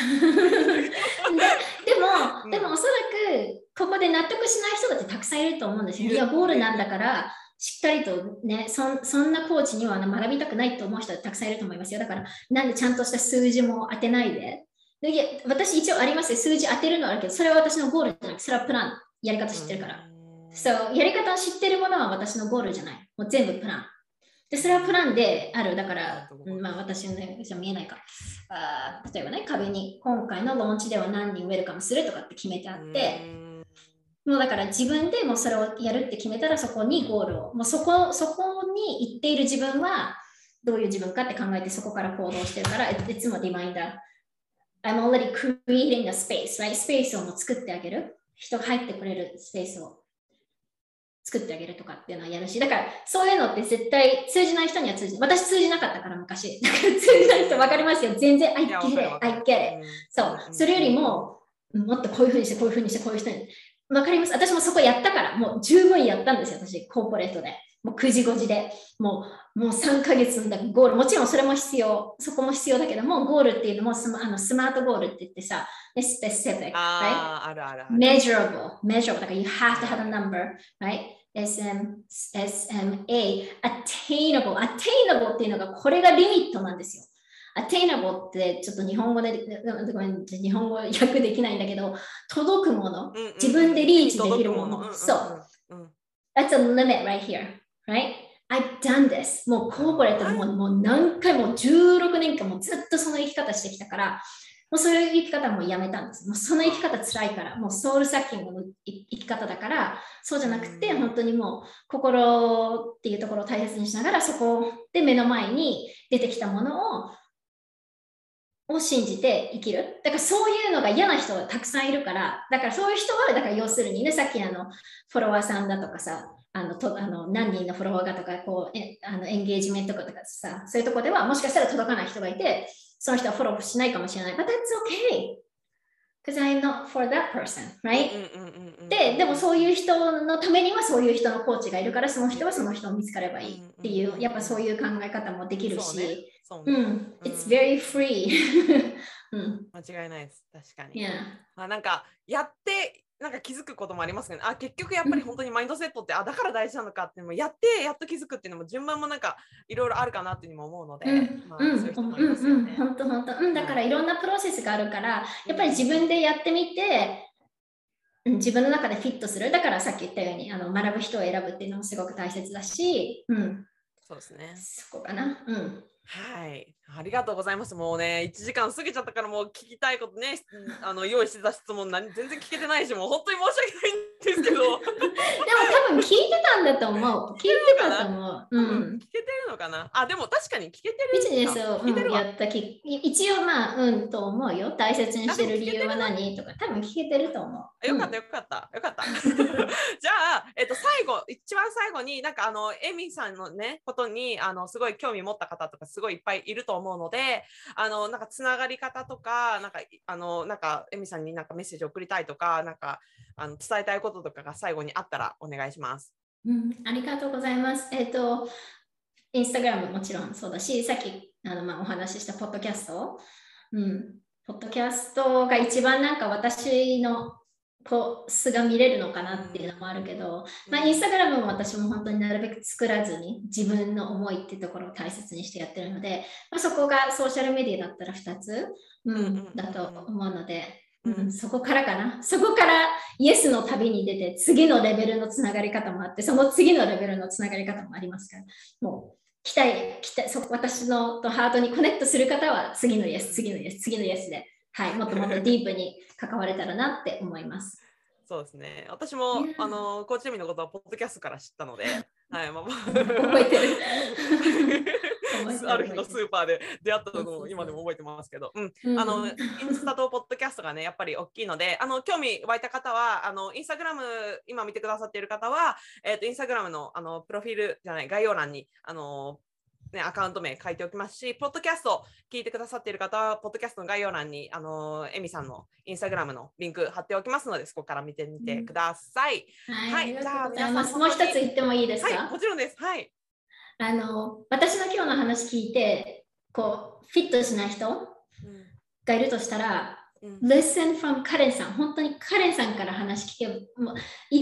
も、うんでもおそらくここで納得しない人だってたくさんいると思うんですよ。いや、ゴールなんだから、しっかりとね、そんそんなコーチには学びたくないと思う人はたくさんいると思いますよ。だから、なんでちゃんとした数字も当てないで。でいや私一応ありますよ。数字当てるのはあるけど、それは私のゴールじゃなくて、それはプラン、やり方知ってるから。そう、やり方を知ってるものは私のゴールじゃない。もう全部プラン。で、それはプランである。だから、うんまあ私のね、じゃ見えないか。あー例えばね、壁に今回のローンチでは何人ウェルカムするとかって決めてあって、うんもうだから自分でもうそれをやるって決めたらそこにゴールを、もうそこそこに行っている自分はどういう自分かって考えてそこから行動してるから、いいつもリマインダー。I'm already creating a space, right? スペースをもう作ってあげる。人が入ってくれるスペースを作ってあげるとかっていうのはやるし、だからそういうのって絶対通じない人には通じない。私通じなかったから昔。[LAUGHS] だから通じない人分かりますよ。全然 I いや get わ it, かるわか I る get it. そう、それよりも、もっとこういうふうにして、こういうふうにして、こういう人に。わかります。私もそこやったから、もう十分やったんですよ、私、コーポレートで。もう9時5時で、もうもう3ヶ月のゴール、もちろんそれも必要、そこも必要だけども、ゴールっていうのもスマあのスマートゴールって言ってさ、specific, right? ああ、あるあるある。measurable, measurable, だから you have to have a number, right? SM, SMA, attainable, attainable っていうのがこれがリミットなんですよ。attainable ってちょっと日本語で、ごめん、日本語訳できないんだけど、届くもの、うんうん自分でリーチできるものそう。うんうん。That's a limit right here, right? I've done this. もうコーポレートでもうもう何回も16年間もずっとその生き方してきたから、もうそういう生き方もやめたんです。もうその生き方辛いから、もうソウルサッキングの生き方だから、そうじゃなくて、うん本当にもう心っていうところを大切にしながら、そこで目の前に出てきたものをを信じて生きる。だからそういうのが嫌な人がたくさんいるから、だからそういう人は、だから要するにね、さっきあの、フォロワーさんだとかさ、あのとあの何人のフォロワーがとかこうえあのエンゲージメントとかさ、そういうとこではもしかしたら届かない人がいて、その人はフォローしないかもしれない。But that's okay. Because I'm not for that person, right? で、でもそういう人のためにはそういう人のコーチがいるから、その人はその人を見つかればいいっていう、やっぱそういう考え方もできるそうねし、そうねうん、It's very free. [LAUGHS] うん、間違いないです。確かに。yeah. まあ、なんかやってなんか気づくこともありますけど、ね、あ結局やっぱり本当にマインドセットって、あだから大事なのかっていうのもやってやっと気づくっていうのも順番もなんかいろいろあるかなっていうのも思うので、まあ、そういう人もいますよね。本当本当。うん。だからいろんなプロセスがあるからやっぱり自分でやってみてうん。自分の中でフィットする。だからさっき言ったようにあの学ぶ人を選ぶっていうのもすごく大切だし、うん、そうですね。そこかな。うん。はい。ありがとうございます。もうね、1時間過ぎちゃったからもう聞きたいことね、あの用意してた質問何全然聞けてないし、もう本当に申し訳ないんですけど。[LAUGHS] でも多分聞いてたんだと思う。聞いてたと思う。ううんん聞。けてるのかな？あ、でも確かに聞けてる。ビジネスを、うん、やったき一応まあうんと思うよ。大切にしてる理由は何とか多分聞けてると思う。よかったよかったよかった。[LAUGHS] じゃあ、えっと、最後、一番最後に、なんかあの、エミさんのね、ことに、あの、すごい興味持った方とか、すごいいっぱいいると思う思うので、あの、なんかつながり方とか、なんか、あの、なんか、エミさんになんかメッセージ送りたいとか、なんか、あの伝えたいこととかが最後にあったらお願いします。うん。ありがとうございます。えっ、と、インスタグラムもちろんそうだし、さっきあの、まあ、お話ししたポッドキャスト、うん、ポッドキャストが一番なんか私のこう素が見れるのかなっていうのもあるけど、まあ、インスタグラムも私も本当になるべく作らずに自分の思いっていうところを大切にしてやってるので、まあ、そこがソーシャルメディアだったら2つ、うんだと思うので、ううんん、そこからかな。そこからイエスの旅に出て次のレベルのつながり方もあって、その次のレベルのつながり方もありますから、もう期待、期待そ私のとハートにコネクトする方は次のイエス、次のイエス、次のイエスで、はい、もっともっとディープに関われたらなって思います。[LAUGHS] そうですね。私もあの、コーチエミのことはポッドキャストから知ったので、[LAUGHS] はい、まあ、まあ。[LAUGHS] 覚えてる。ある日のスーパーで出会ったのを今でも覚えてますけど、うん、うん。あのインスタとポッドキャストがねやっぱり大きいのであの興味湧いた方はあのインスタグラム今見てくださっている方は、えー、とインスタグラムのあのプロフィールじゃない概要欄にあのね、アカウント名書いておきますし、ポッドキャスト聞いてくださっている方は、ポッドキャストの概要欄に、あのエミさんのインスタグラムのリンク貼っておきますので、そこから見てみてください。はい、はいありがとうございます。じゃあ皆さんもう一つ言ってもいいですか、はい、もちろんです。はい。あの私の今日の話聞いて、こう、フィットしない人がいるとしたら、うん Listen from カレンさん。本当にカレンさんから話聞けもう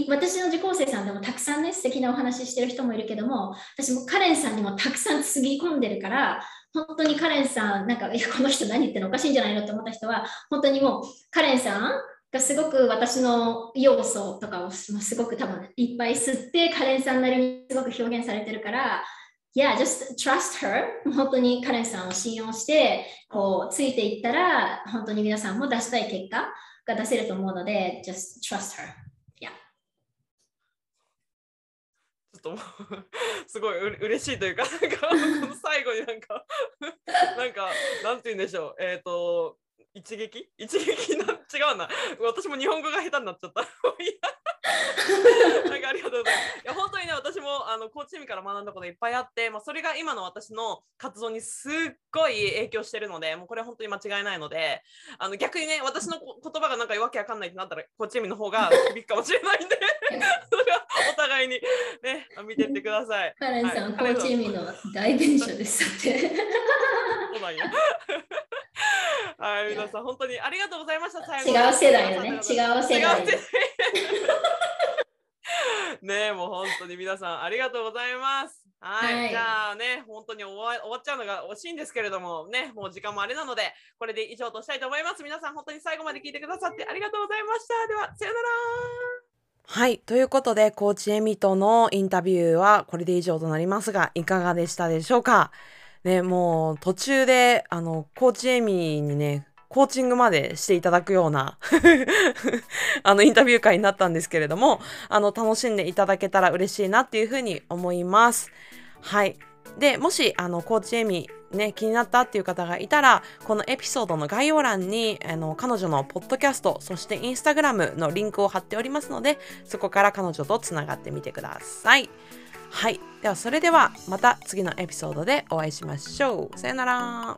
私の受講生さんでもたくさんね、素敵なお話してる人もいるけども、私もカレンさんにもたくさんつぎ込んでるから、本当にカレンさん、なんか、いや、この人何言ってるのおかしいんじゃないのって思った人は、本当にもうカレンさんがすごく私の要素とかをすごく多分いっぱい吸って、カレンさんなりにすごく表現されてるから、Yeah, just trust her. 本当にカレンさんを信用して、こう、ついていったら、本当に皆さんも出したい結果が出せると思うので、just trust her. ちょっともうすごいう嬉しいというか、なんか最後になんか、なんか、なんて言うんでしょう、えっ、と、一撃？一撃な違うな。私も日本語が下手になっちゃった。い [LAUGHS] やなんかありがとうございます。いや本当にね、私もあのコーチミから学んだこといっぱいあって、まあ、それが今の私の活動にすっごい影響してるので、もうこれは本当に間違いないので、あの逆にね、私のこ言葉がなんかわけわかんないってなったら、コーチミの方が響くかもしれないんで、それはお互いにね、見てってください。カレンさん、はいコーチ意味の代弁者ですって。そうなんや。はい、皆さん本当にありがとうございました。最後違う世代だね。違う世代。違う世代ねえもう本当に皆さんありがとうございます。はい、はいじゃあね、本当に終わ終わっちゃうのが惜しいんですけれどもね、もう時間もあれなので、これで以上としたいと思います。皆さん本当に最後まで聞いてくださってありがとうございました。では、さよなら。はい。ということで、コーチエミとのインタビューはこれで以上となりますが、いかがでしたでしょうか？ね、もう途中で、あの、コーチエミーにね、コーチングまでしていただくような [LAUGHS] あのインタビュー会になったんですけれどもあの楽しんでいただけたら嬉しいなっていうふうに思います。はいでもしあのコーチエミね気になったっていう方がいたらこのエピソードの概要欄にあの彼女のポッドキャストそしてインスタグラムのリンクを貼っておりますのでそこから彼女とつながってみてください。はいではそれではまた次のエピソードでお会いしましょう。さよなら。